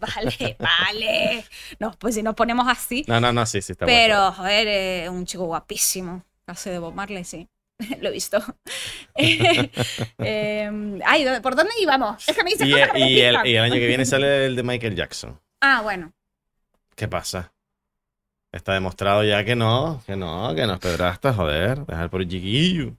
vale, vale. No, pues si nos ponemos así. No, no, no, sí, sí, está Pero, bueno. joder, es un chico guapísimo. Hace de Bob Marley, sí. Lo he visto. Eh, ay, ¿dónde- ¿por dónde íbamos? Es que me dices Y, cosas que me y el, y el año que viene sale el de Michael Jackson. Ah, bueno. ¿Qué pasa? Está demostrado ya que no, que no, que no es pedrasta, joder. Dejar por el chiquillo.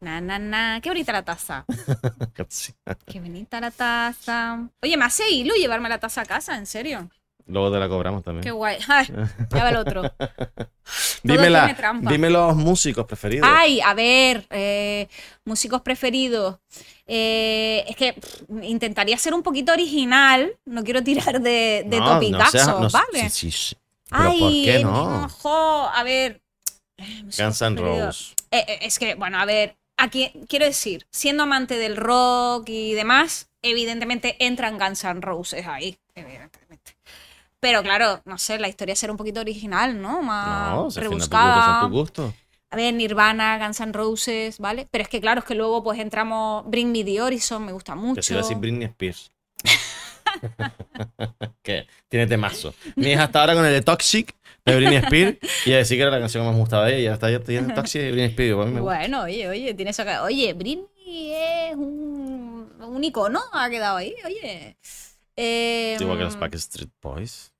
Na, na, na. Qué bonita la taza. Qué bonita la taza. Oye, me hace hilo llevarme la taza a casa, en serio. Luego te la cobramos Qué también. guay. Ay, ya va el otro. Dime, la- tiene trampa. dime los músicos preferidos. Ay, a ver, eh, músicos preferidos. Eh, es que pff, intentaría ser un poquito original. No quiero tirar de, de No, topicazos, ¿vale? sí, sí, sí. Pero Ay, ¿por qué no? a ver. eh, Guns N'. Roses. Eh, eh, es que, bueno, a ver, aquí quiero decir, siendo amante del rock y demás, evidentemente entran Guns N' Roses ahí, evidentemente. Pero claro, no sé, la historia será un poquito original, ¿no? Más No, si rebuscada. son tus gustos. A ver, Nirvana, Guns N' Roses, ¿vale? Pero es que claro, es que luego pues entramos Bring Me the Horizon, me gusta mucho. se iba a decir Britney Spears. que tiene temazo. Mi hija hasta ahora con el de Toxic de Britney Spears y a decir que era la canción que más me gustaba de ella. Ya está, ya está Toxic de Britney Spears. me. Bueno, oye, oye, tiene eso Oye, Britney es un, un icono, ha quedado ahí, oye. Eh, Igual que los Backstreet Boys.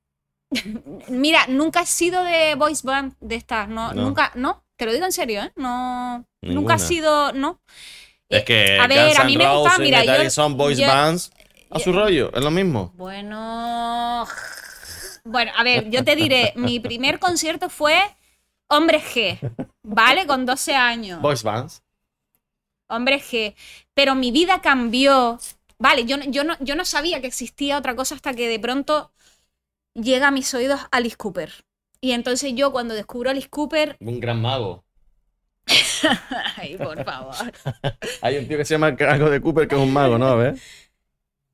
Mira, nunca he sido de voice band de estas, no, No. nunca, no, te lo digo en serio, ¿eh? No, Ninguna. nunca he sido, no. Es Eh, que a ver, Guns a mí me gusta, mira, yo- son yo- bands a su rollo, es lo mismo. Bueno, bueno, a ver, yo te diré, mi primer concierto fue Hombre G, ¿vale? Con 12 años. Boys bands. Hombre G. Pero mi vida cambió. Vale, yo, no- yo, no, yo no sabía que existía otra cosa hasta que de pronto llega a mis oídos Alice Cooper. Y entonces yo cuando descubro a Alice Cooper... Un gran mago. Ay, por favor. Hay un tío que se llama algo de Cooper que es un mago, ¿no? A ver.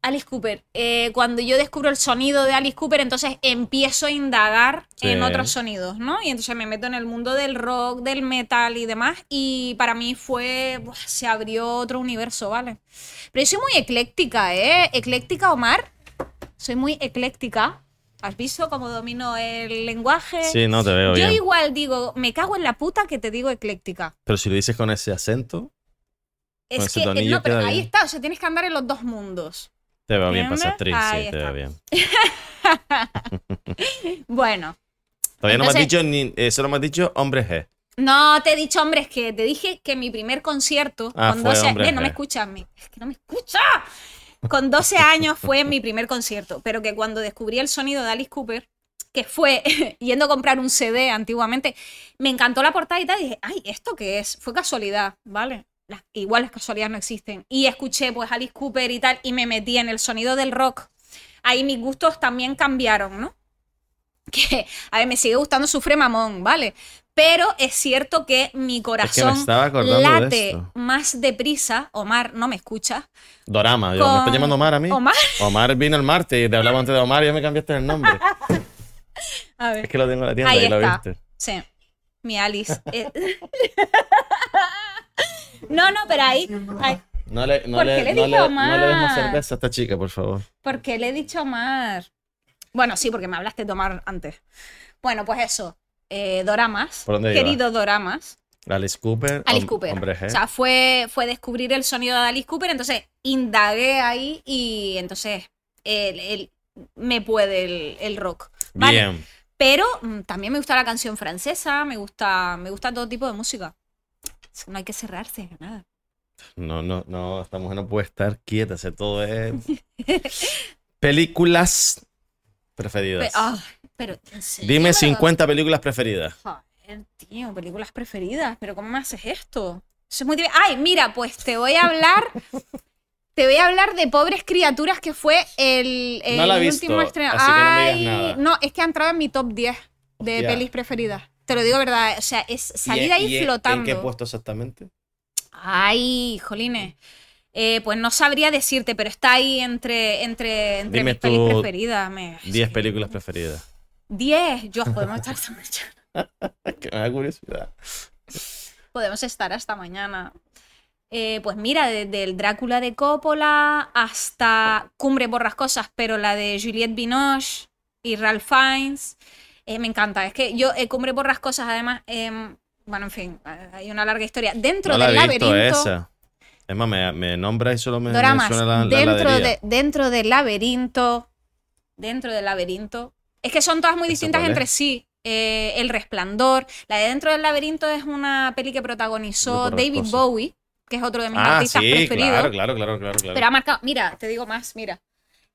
Alice Cooper. Eh, cuando yo descubro el sonido de Alice Cooper, entonces empiezo a indagar Sí. en otros sonidos, ¿no? Y entonces me meto en el mundo del rock, del metal y demás. Y para mí fue. buah, se abrió otro universo, ¿vale? Pero yo soy muy ecléctica, ¿eh? Ecléctica, Omar. Soy muy ecléctica. ¿Has visto cómo domino el lenguaje? Sí, no te veo yo bien. igual digo, me cago en la puta que te digo ecléctica. Pero si lo dices con ese acento, Es que, eh, no, pero ahí bien. está, o sea, tienes que andar en los dos mundos. Te veo bien Ahí sí, te veo bien. Bueno, Todavía no me has dicho ni. eh, solo me has dicho hombre G. No, te he dicho, hombre, es que te dije que mi primer concierto Ah, con fue 12 Hombre Ven, no me escuchas, mi- es que no me escucha. Con 12 años fue mi primer concierto, pero que cuando descubrí el sonido de Alice Cooper, que fue yendo a comprar un CD antiguamente, me encantó la portada y tal, y dije, ay, ¿esto qué es? Fue casualidad, ¿vale? Las- igual las casualidades no existen. Y escuché pues Alice Cooper y tal, y me metí en el sonido del rock. Ahí mis gustos también cambiaron, ¿no? Que, a ver, me sigue gustando Sufre Mamón, ¿vale? Pero es cierto que mi Es que me corazón acordando de late esto. más deprisa. Omar, no me escucha. Dorama, yo, me Con- estoy llamando Omar a mí. Omar, Omar vino el martes y te hablaba antes de Omar y ya me cambiaste el nombre. a ver. Es que lo tengo en la tienda Ahí y lo está. viste. Sí, mi Alice. No, no, pero ahí, ahí- No le, no ¿Por le, qué le no le, Omar? no le des más cerveza a esta chica, por favor. ¿Por qué le he dicho Omar? Bueno, sí, porque me hablaste de Omar antes. Bueno, pues eso. eh, doramas. ¿Por dónde iba? Querido Doramas. Alice Cooper. Alice Cooper. Hombre. O sea, fue, fue descubrir el sonido de Alice Cooper, entonces indagué ahí y entonces el- el- me puede el, el rock. ¿vale? Bien. Pero mm, también me gusta la canción francesa, me gusta, me gusta todo tipo de música. No hay que cerrarse, nada. No, no, no, esta mujer no puede estar quieta, hacer todo es. Películas preferidas. Pe- ah, pero. Dime Pero- 50 películas preferidas. Joder, tío, películas preferidas, pero ¿cómo me haces esto? Eso es muy. Ay, mira, pues te voy a hablar. Te voy a hablar de Pobres Criaturas, que fue el, el No la visto, último estreno. así que no me digas Ay, nada. no, es que ha entrado en mi top 10 de pelis preferidas. Te lo digo verdad, o sea, es salir ¿Y- ahí y flotando. ¿En qué puesto exactamente? Ay, jolines. Eh, pues no sabría decirte, pero está ahí entre, entre, entre Dime mis pelis preferidas. Me... 10 películas preferidas. 10. Yo, podemos estar esta mañana. Que me da curiosidad. Podemos estar hasta mañana. Eh, pues mira, desde el Drácula de Coppola hasta Cumbre Borrascosas, pero la de Juliette Binoche y Ralph Fiennes. Eh, me encanta. Es que yo, eh, Cumbre Borrascosas, además, em, bueno, en fin, eh, hay una larga historia. Dentro No la del visto laberinto. esa. Es más, me, me nombra y solo me, me suena la, la dentro, heladería. de, dentro del laberinto. Dentro del laberinto. Es que son todas muy ¿Esta distintas entre sí. Eh, el Resplandor. La de Dentro del laberinto es una peli que protagonizó David. Bowie, que es otro de mis Ah, artistas sí, preferidos. claro, claro, claro, claro, claro. Pero ha marcado. Mira, te digo más, mira.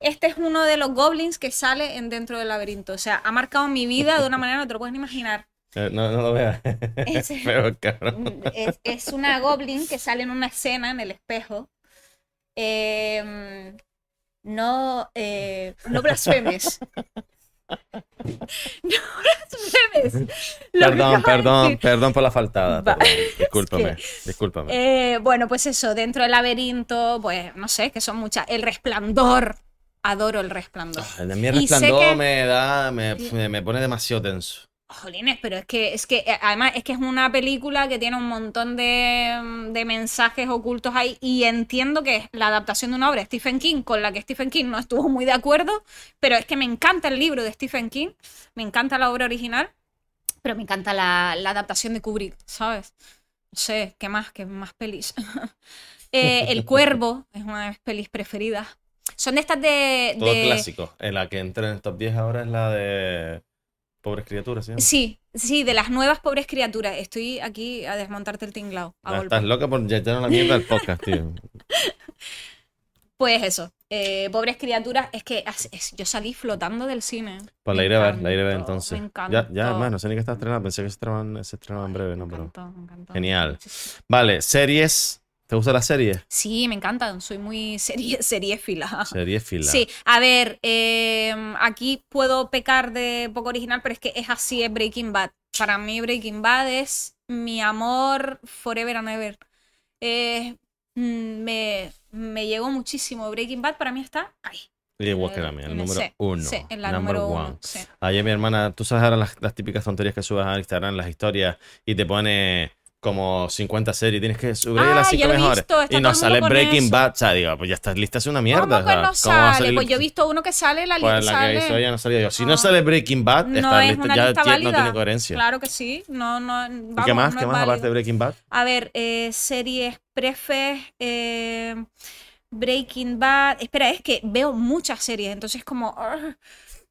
Este es uno de los goblins que sale en Dentro del laberinto. O sea, ha marcado mi vida de una manera que no te lo puedes ni imaginar. Eh, No, no lo veas. Es, es una goblin que sale en una escena en el espejo. Eh, no, eh, no blasfemes. No blasfemes. Lo Perdón, perdón, perdón por la faltada. Perdón. Discúlpame, discúlpame. Eh, bueno, pues eso, dentro del laberinto, pues no sé, que son muchas. El resplandor. Adoro el resplandor. Ah, El de mi y sé resplandor que- me da, me, me, me pone demasiado tenso. Jolines, pero es que, es que eh, además es que es una película que tiene un montón de, mm, de mensajes ocultos ahí y entiendo que es la adaptación de una obra de Stephen King con la que Stephen King no estuvo muy de acuerdo, pero es que me encanta el libro de Stephen King, me encanta la obra original, pero me encanta la, la adaptación de Kubrick, ¿sabes? No sé, ¿qué más? ¿Qué más pelis? Eh, el Cuervo es una de mis pelis preferidas. Son de estas de. Todo de- clásico. En la que entra en el top 10 ahora es la de Pobres Criaturas, ¿sí? Sí, sí, de las nuevas pobres criaturas. Estoy aquí a desmontarte el tinglao. a Ah, estás loca por ya la mierda del podcast, tío. Pues eso. eh, pobres criaturas. Es que es- yo salí flotando del cine. Pues la Me iré a ver, la iré a ver entonces. Me Ya, ya, hermano, no sé ni que está estrenado. Pensé que se estrenaba, se en breve, Me ¿no? Pero... encantó, me encantó. Genial. Vale, series. ¿Te gusta la serie? Sí, me encantan. Soy muy serie, seriéfila. Serie fila. Sí, a ver, eh, aquí puedo pecar de poco original, pero es que es así, es Breaking Bad. Para mí Breaking Bad es mi amor forever and ever. Eh, mm, me, me llegó muchísimo. Breaking Bad para mí está ahí. Y Walker Eh, a mí, el número sí, uno. Sí, en la number número one. uno. sí. Ayer mi hermana, tú sabes ahora las, las típicas tonterías que subes a Instagram, las historias, y te pone como 50 series, tienes que subir Ah, las yo 5 lo he mejores. visto, y nos el sale Breaking eso. Bad. O sea, digo, pues ya estás lista, es una mierda. ¿Cómo no ¿cómo va a salir- Pues yo he visto uno que sale, la Pues lista que hizo ella no salía yo. Si no, No. sale Breaking Bad, No está es lista, ya lista no tiene coherencia. Claro que sí. No, no, ¿Y vamos, qué más? no ¿Qué más aparte de. Breaking Bad? A ver, eh, series prefes, eh, Breaking Bad. Espera, es que veo muchas series, entonces como... ah,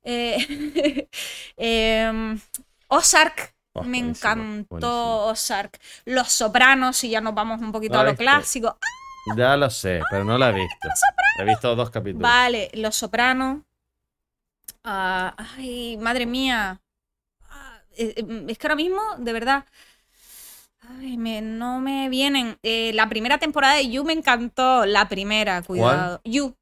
eh, em, Ozark. Oh, me buenísimo, encantó. Ozark. Los Sopranos, si ya nos vamos un poquito ¿La a lo viste? clásico. Ya lo sé, pero no la he visto. He visto dos capítulos. Vale, Los Sopranos. Ah, ay, madre mía. Ah, eh, eh, es que ahora mismo, de verdad. Ay, me- no me vienen. Eh, la primera temporada de You me encantó. La primera, cuidado. You.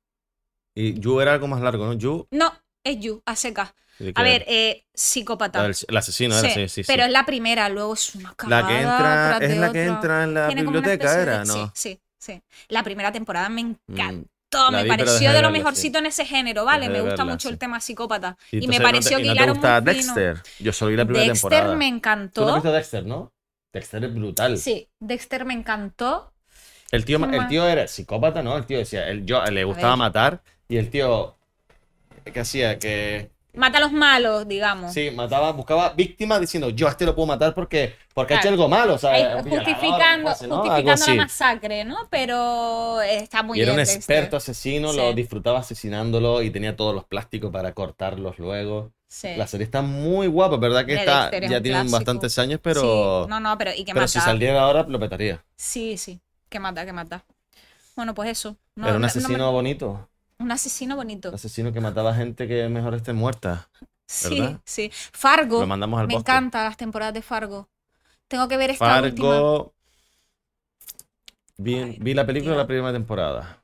Y You era algo más largo, ¿no? You. No, es You, a seca. ¿De A ver, era? eh, La psicópata. el asesino era, Sí, sí, sí. sí. pero es la primera, luego es una La cagada que entra, es la que otra. entra en la Tiene biblioteca, especie de- era, ¿no? Sí, sí, sí. La primera temporada me Mm. encantó. la me vi, pareció de de lo mejorcito en ese género, ¿vale? Dejé Me gusta verla, mucho el tema psicópata. Y, entonces me no pareció te, que ¿y no hilaron fino. Dexter? Yo solo vi la primera Dexter temporada. me ¿Tú no has encantó. visto Dexter, no? Dexter es brutal. Sí, Dexter me encantó. El tío, ¿Qué el tío era psicópata, ¿no? El tío decía, el, yo, le gustaba matar y el tío, ¿qué hacía? Que Mata a los malos, digamos. sí, mataba, buscaba víctimas diciendo, yo a este lo puedo matar porque, porque ha hecho Claro. algo malo, o sea, Ahí, justificando, justificando la masacre, ¿no? Pero está muy Y era un experto asesino, Sí. lo disfrutaba asesinándolo y tenía todos los plásticos para cortarlos luego. Sí. La serie está muy guapa, ¿verdad? Que está, es ya tienen bastantes años, pero, Sí. No, no, pero ¿y qué pero mata? si saliera ahora lo petaría. Sí, sí. ¿Qué mata? ¿Qué mata? Bueno, pues eso. No, Era un no- no asesino me- bonito. Un asesino bonito. Un asesino que mataba gente que mejor esté muerta. Sí, ¿verdad? sí. Fargo. Lo mandamos al Me bosque. encantan las temporadas de Fargo. Tengo que ver esta última. Fargo. Vi, Ay, vi la película de la primera temporada.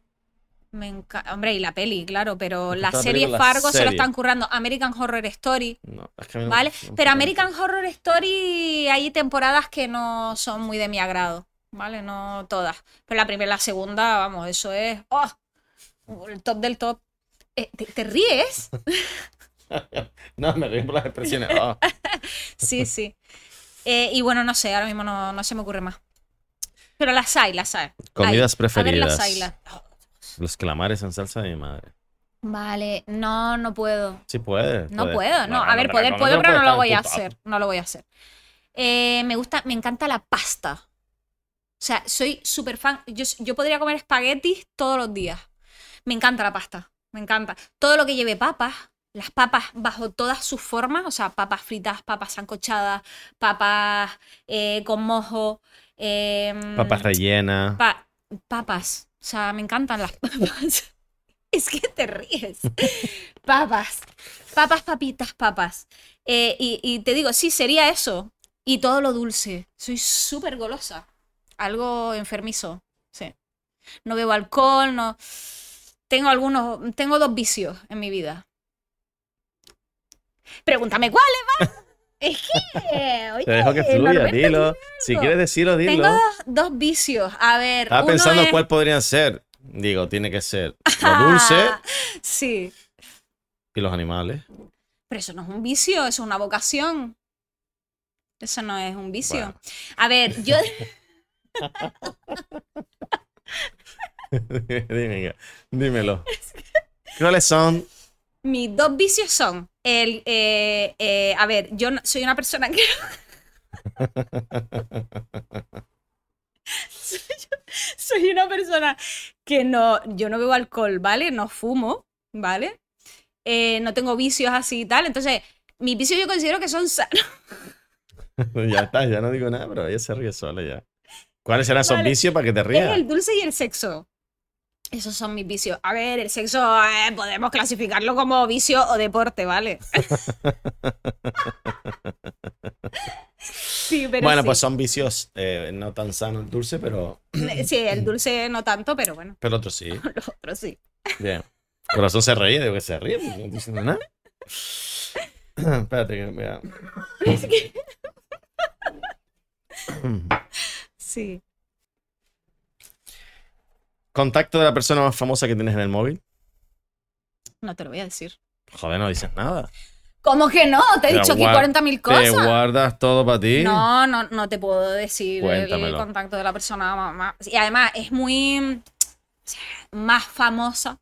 Me enca- Hombre, y la peli, claro, pero la serie la Fargo se lo están currando. American Horror Story, No, es que no- ¿vale? no Pero American. Horror Story hay temporadas que no son muy de mi agrado, ¿vale? No todas. Pero la primera y la segunda, vamos, eso es. ¡Oh! El top del top. Eh, ¿te, te ríes? No, me río por las expresiones. Ah. Sí, sí. Eh, y bueno, no sé, ahora mismo no, no se me ocurre más. Pero las hay, las hay. Comidas Hay. A ver, las preferidas. hay, las- Los calamares en salsa de mi madre. Vale, no, no puedo. Sí puede. No puede. puedo, no. A ver, te poder puedo, pero no lo voy a hacer. No lo voy a hacer. Eh, me gusta, me encanta la pasta. O sea, soy súper fan. Yo, yo podría comer espaguetis todos los días. Me encanta la pasta. Me encanta. Todo lo que lleve papas. Las papas bajo todas sus formas. O sea, papas fritas, papas sancochadas, papas eh, con mojo. em, Papas rellenas. Pa- papas. O sea, me encantan las papas. Es que te ríes. Papas. Papas, papitas, papas. Eh, y, y te digo, sí, sería eso. Y todo lo dulce. Soy súper golosa. Algo enfermizo. Sí. No bebo alcohol, no. Tengo algunos. Tengo dos vicios en mi vida. Pregúntame cuáles, va. Es que. Oye, Te dejo que fluya, dilo. Si quieres decirlo, dilo. Tengo dos, dos vicios. A ver. Estaba uno pensando es- cuál podrían ser. Digo, tiene que ser lo dulce sí. y los animales. Pero eso no es un vicio, eso es una vocación. Eso no es un vicio. Bueno. A ver, yo. Dime, dímelo. ¿Cuáles son? Mis dos vicios son el. eh, eh, a ver, yo no- soy una persona que. soy, soy una persona que no, yo no bebo alcohol, ¿vale? No fumo, ¿vale? Eh, no tengo vicios así y tal. Entonces, mis vicios yo considero que son sanos. ya está, ya no digo nada, pero ella se ríe sola ya. ¿Cuáles serán esos Vale. vicios para que te Es rías? el dulce y el sexo. Esos son mis vicios. A ver, el sexo eh, podemos clasificarlo como vicio o deporte, ¿vale? sí, pero bueno, sí. pues son vicios eh, no tan sanos el dulce, pero, Sí, el dulce no tanto, pero bueno, pero otros sí. los otros sí. Bien. Corazón se reía, digo que se ríe, no estoy diciendo nada. Espérate que me voy a- Es que- Sí. Contacto de la persona más famosa que tienes en el móvil. No te lo voy a decir. Joder, no dices nada. ¿Cómo que no? Te he Te dicho aquí guar- 40.000 Te cosas. guardas todo para ti. No, no, no te puedo decir el Cuéntamelo. contacto de la persona más, más- Y además es muy más famosa.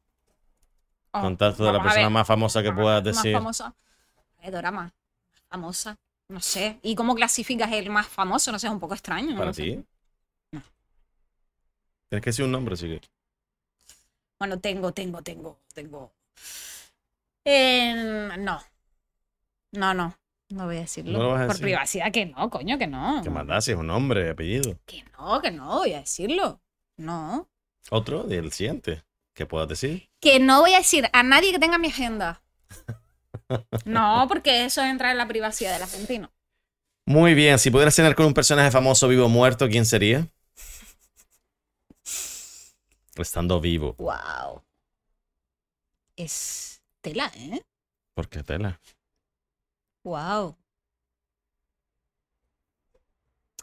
Oh, Contacto de la persona más famosa que puedas Más decir. famosa. Eh, Dorama. Famosa. No sé. ¿Y cómo clasificas el más famoso? No sé, es un poco extraño. Para no ti. Tienes que decir un nombre, sí que. Bueno, tengo, tengo, tengo, tengo. Eh, no. No, no. No voy a decirlo. ¿No lo vas a Por decir? privacidad que no, coño, que no. Que más da si es un nombre, apellido. Que no, que no voy a decirlo. No. Otro del siguiente. que puedas decir? Que no voy a decir a nadie que tenga mi agenda. No, porque eso entra en la privacidad de la gente y no. Muy bien, si pudieras cenar con un personaje famoso vivo o muerto, ¿quién sería? Estando vivo. Wow. Es tela, ¿eh? ¿Por qué tela? Wow.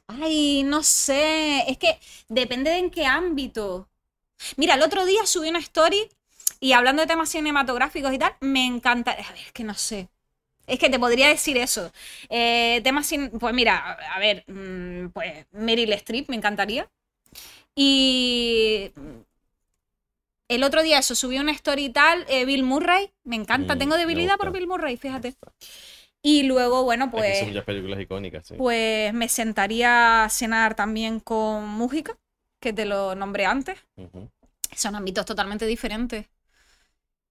Ay, no sé. Es que depende de en qué ámbito. Mira, el otro día subí una story y hablando de temas cinematográficos y tal, me encanta. A ver, es que no sé. Es que te podría decir eso. Eh, temas cin- Pues mira, a ver, mm, pues Meryl Streep me encantaría. Y el otro día eso, subí una story tal, eh, Bill Murray, me encanta, Mm, tengo debilidad por. Bill Murray, fíjate. Y luego, bueno, Hay que pues, son muchas películas icónicas, sí. pues me sentaría a cenar también con Mújica, que te lo nombré antes. Son ámbitos totalmente diferentes.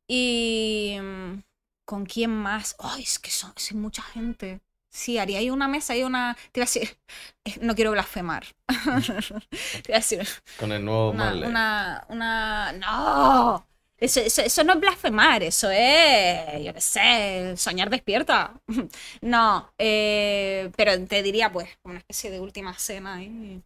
Y mm, ¿con quién más? Ay, es que son, es mucha gente. Sí, haría ahí una mesa y una. Te iba a decir. No quiero blasfemar. te iba a decir. Con el nuevo Una, una, una- No. Eso, eso, eso no es blasfemar, eso es, yo qué sé, soñar despierta. No, eh, pero te diría pues una especie de última cena ahí.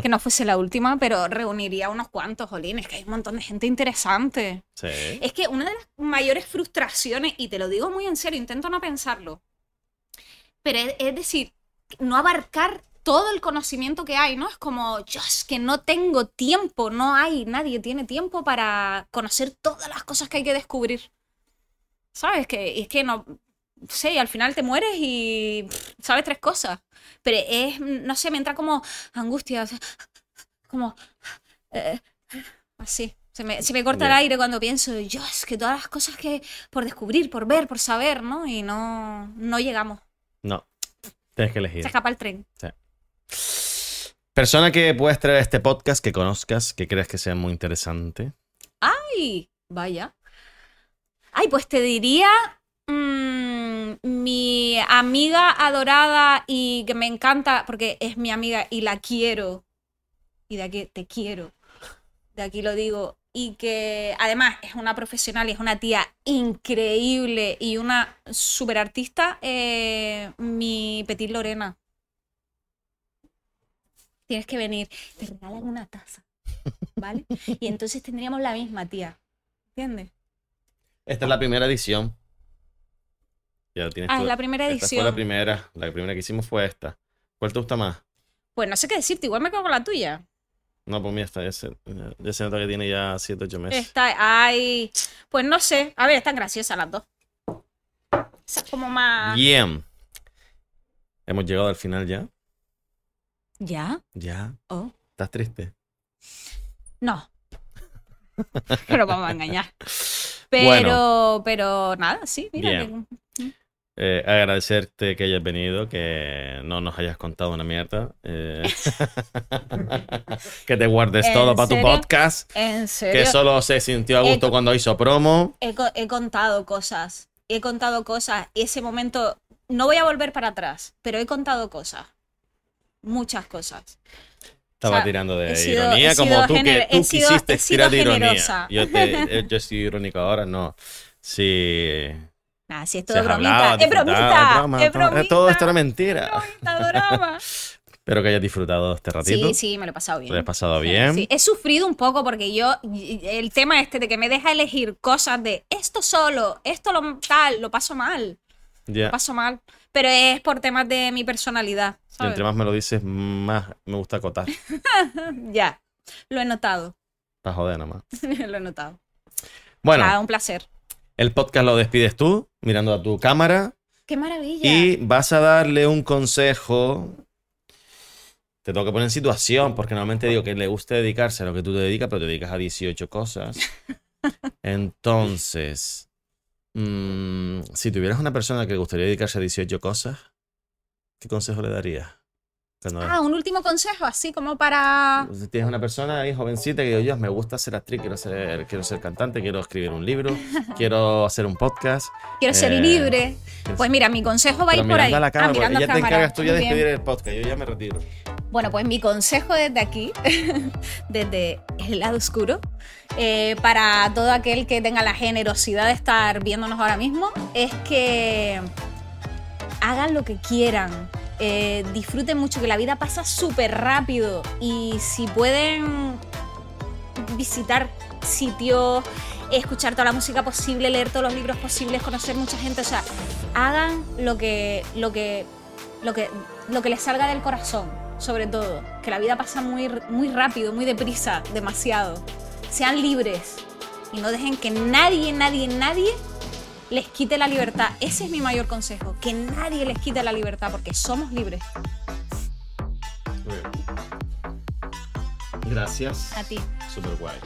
Que no fuese la última, pero reuniría unos cuantos, jolines, que hay un montón de gente interesante. Sí. Es que una de las mayores frustraciones, y te lo digo muy en serio, intento no pensarlo, pero es, es decir, no abarcar todo el conocimiento que hay, ¿no? Es como, yo es que no tengo tiempo, no hay, nadie tiene tiempo para conocer todas las cosas que hay que descubrir. ¿Sabes? Que es que no sé, al final te mueres y pff, sabes tres cosas. Pero es, no sé, me entra como angustia, o sea, como eh, así. Se me, se me corta el aire cuando pienso, yo es que todas las cosas que por descubrir, por ver, por saber, ¿no? Y no, no llegamos. No. Tienes que Se elegir. escapa el tren. Persona que puedes traer a este podcast, que conozcas, que creas que sea muy interesante. ¡Ay! Vaya. Ay, pues te diría mm, mi amiga adorada y que me encanta porque es mi amiga y la quiero. Y de aquí te quiero. De aquí lo digo. Y que además es una profesional y es una tía increíble y una super artista, eh, mi Petit Lorena. Tienes que venir. Te regalan una taza. ¿Vale? Y entonces tendríamos la misma tía. ¿Entiendes? Esta es la primera edición. Ya tienes Ah, es la primera Esta edición. fue la primera. La primera que hicimos fue esta. ¿Cuál te gusta más? Pues no sé qué decirte, igual me quedo con la tuya. No, pues mira, esta. Ya se, ya se nota que tiene ya 7, 8 meses. Está, ay, pues no sé. A ver, están graciosas las dos. Esa es como más. Bien. Hemos llegado al final ya. ¿Ya? Ya. Oh. ¿Estás triste? No. Pero vamos a engañar. Pero, pero nada, sí, mira. Bien. que- eh, agradecerte que hayas venido, que no nos hayas contado una mierda. eh, que te guardes ¿En todo para tu podcast. En serio. Que solo se sintió a gusto cuando hizo promo. He, co- he contado cosas. He contado cosas. Ese momento. No voy a volver para atrás, pero he contado cosas. Muchas cosas. Estaba o sea, tirando de sido- ironía, como tú que tú quisiste sido tirar de ironía. Yo, te, eh, yo soy irónico ahora, no. Sí. Nada, si esto se es has bromita. es bromita. broma, es todo- bromita. Todo esto era mentira. bromita. Espero que hayas disfrutado este ratito. Sí, sí, me lo he pasado bien. Lo has pasado bien. Sí, he sufrido un poco porque yo, el tema este de que me deja elegir cosas de esto solo, esto lo tal, lo paso mal, Ya. lo paso mal. Pero es por temas de mi personalidad, Y ¿sabes? entre más me lo dices, más me gusta acotar. Ya, lo he notado, Para joder nomás. lo he notado. Bueno, Nada, un placer. El podcast lo despides tú, mirando a tu cámara. ¡Qué maravilla! Y vas a darle un consejo. Te tengo que poner en situación, porque normalmente digo que le gusta dedicarse a lo que tú te dedicas, pero te dedicas a 18 cosas. Entonces, mm, si tuvieras una persona que le gustaría dedicarse a 18 cosas, ¿qué consejo le darías? Ah, un último consejo, así como para... si tienes una persona ahí jovencita que digo, Dios, me gusta ser actriz, quiero ser, quiero ser cantante, quiero escribir un libro, quiero hacer un podcast. Quiero ser Eh, libre. Pues mira, mi consejo va a ir por ahí. a la cámara, ah, mirando ya te cámara. encargas tú ya de despedir el podcast, yo ya me retiro. Bueno, pues mi consejo desde aquí, desde el lado oscuro, eh, para todo aquel que tenga la generosidad de estar viéndonos ahora mismo, es que hagan lo que quieran, eh, disfruten mucho, que la vida pasa súper rápido. Y si pueden visitar sitios, escuchar toda la música posible, leer todos los libros posibles, conocer mucha gente, o sea, hagan lo que, lo que, lo que, lo que les salga del corazón, sobre todo, que la vida pasa muy, muy rápido, muy deprisa, demasiado. Sean libres. Y no dejen que nadie, nadie, nadie les quite la libertad. Ese es mi mayor consejo, que nadie les quite la libertad porque somos libres. Muy bien. Gracias. A ti. Super guay.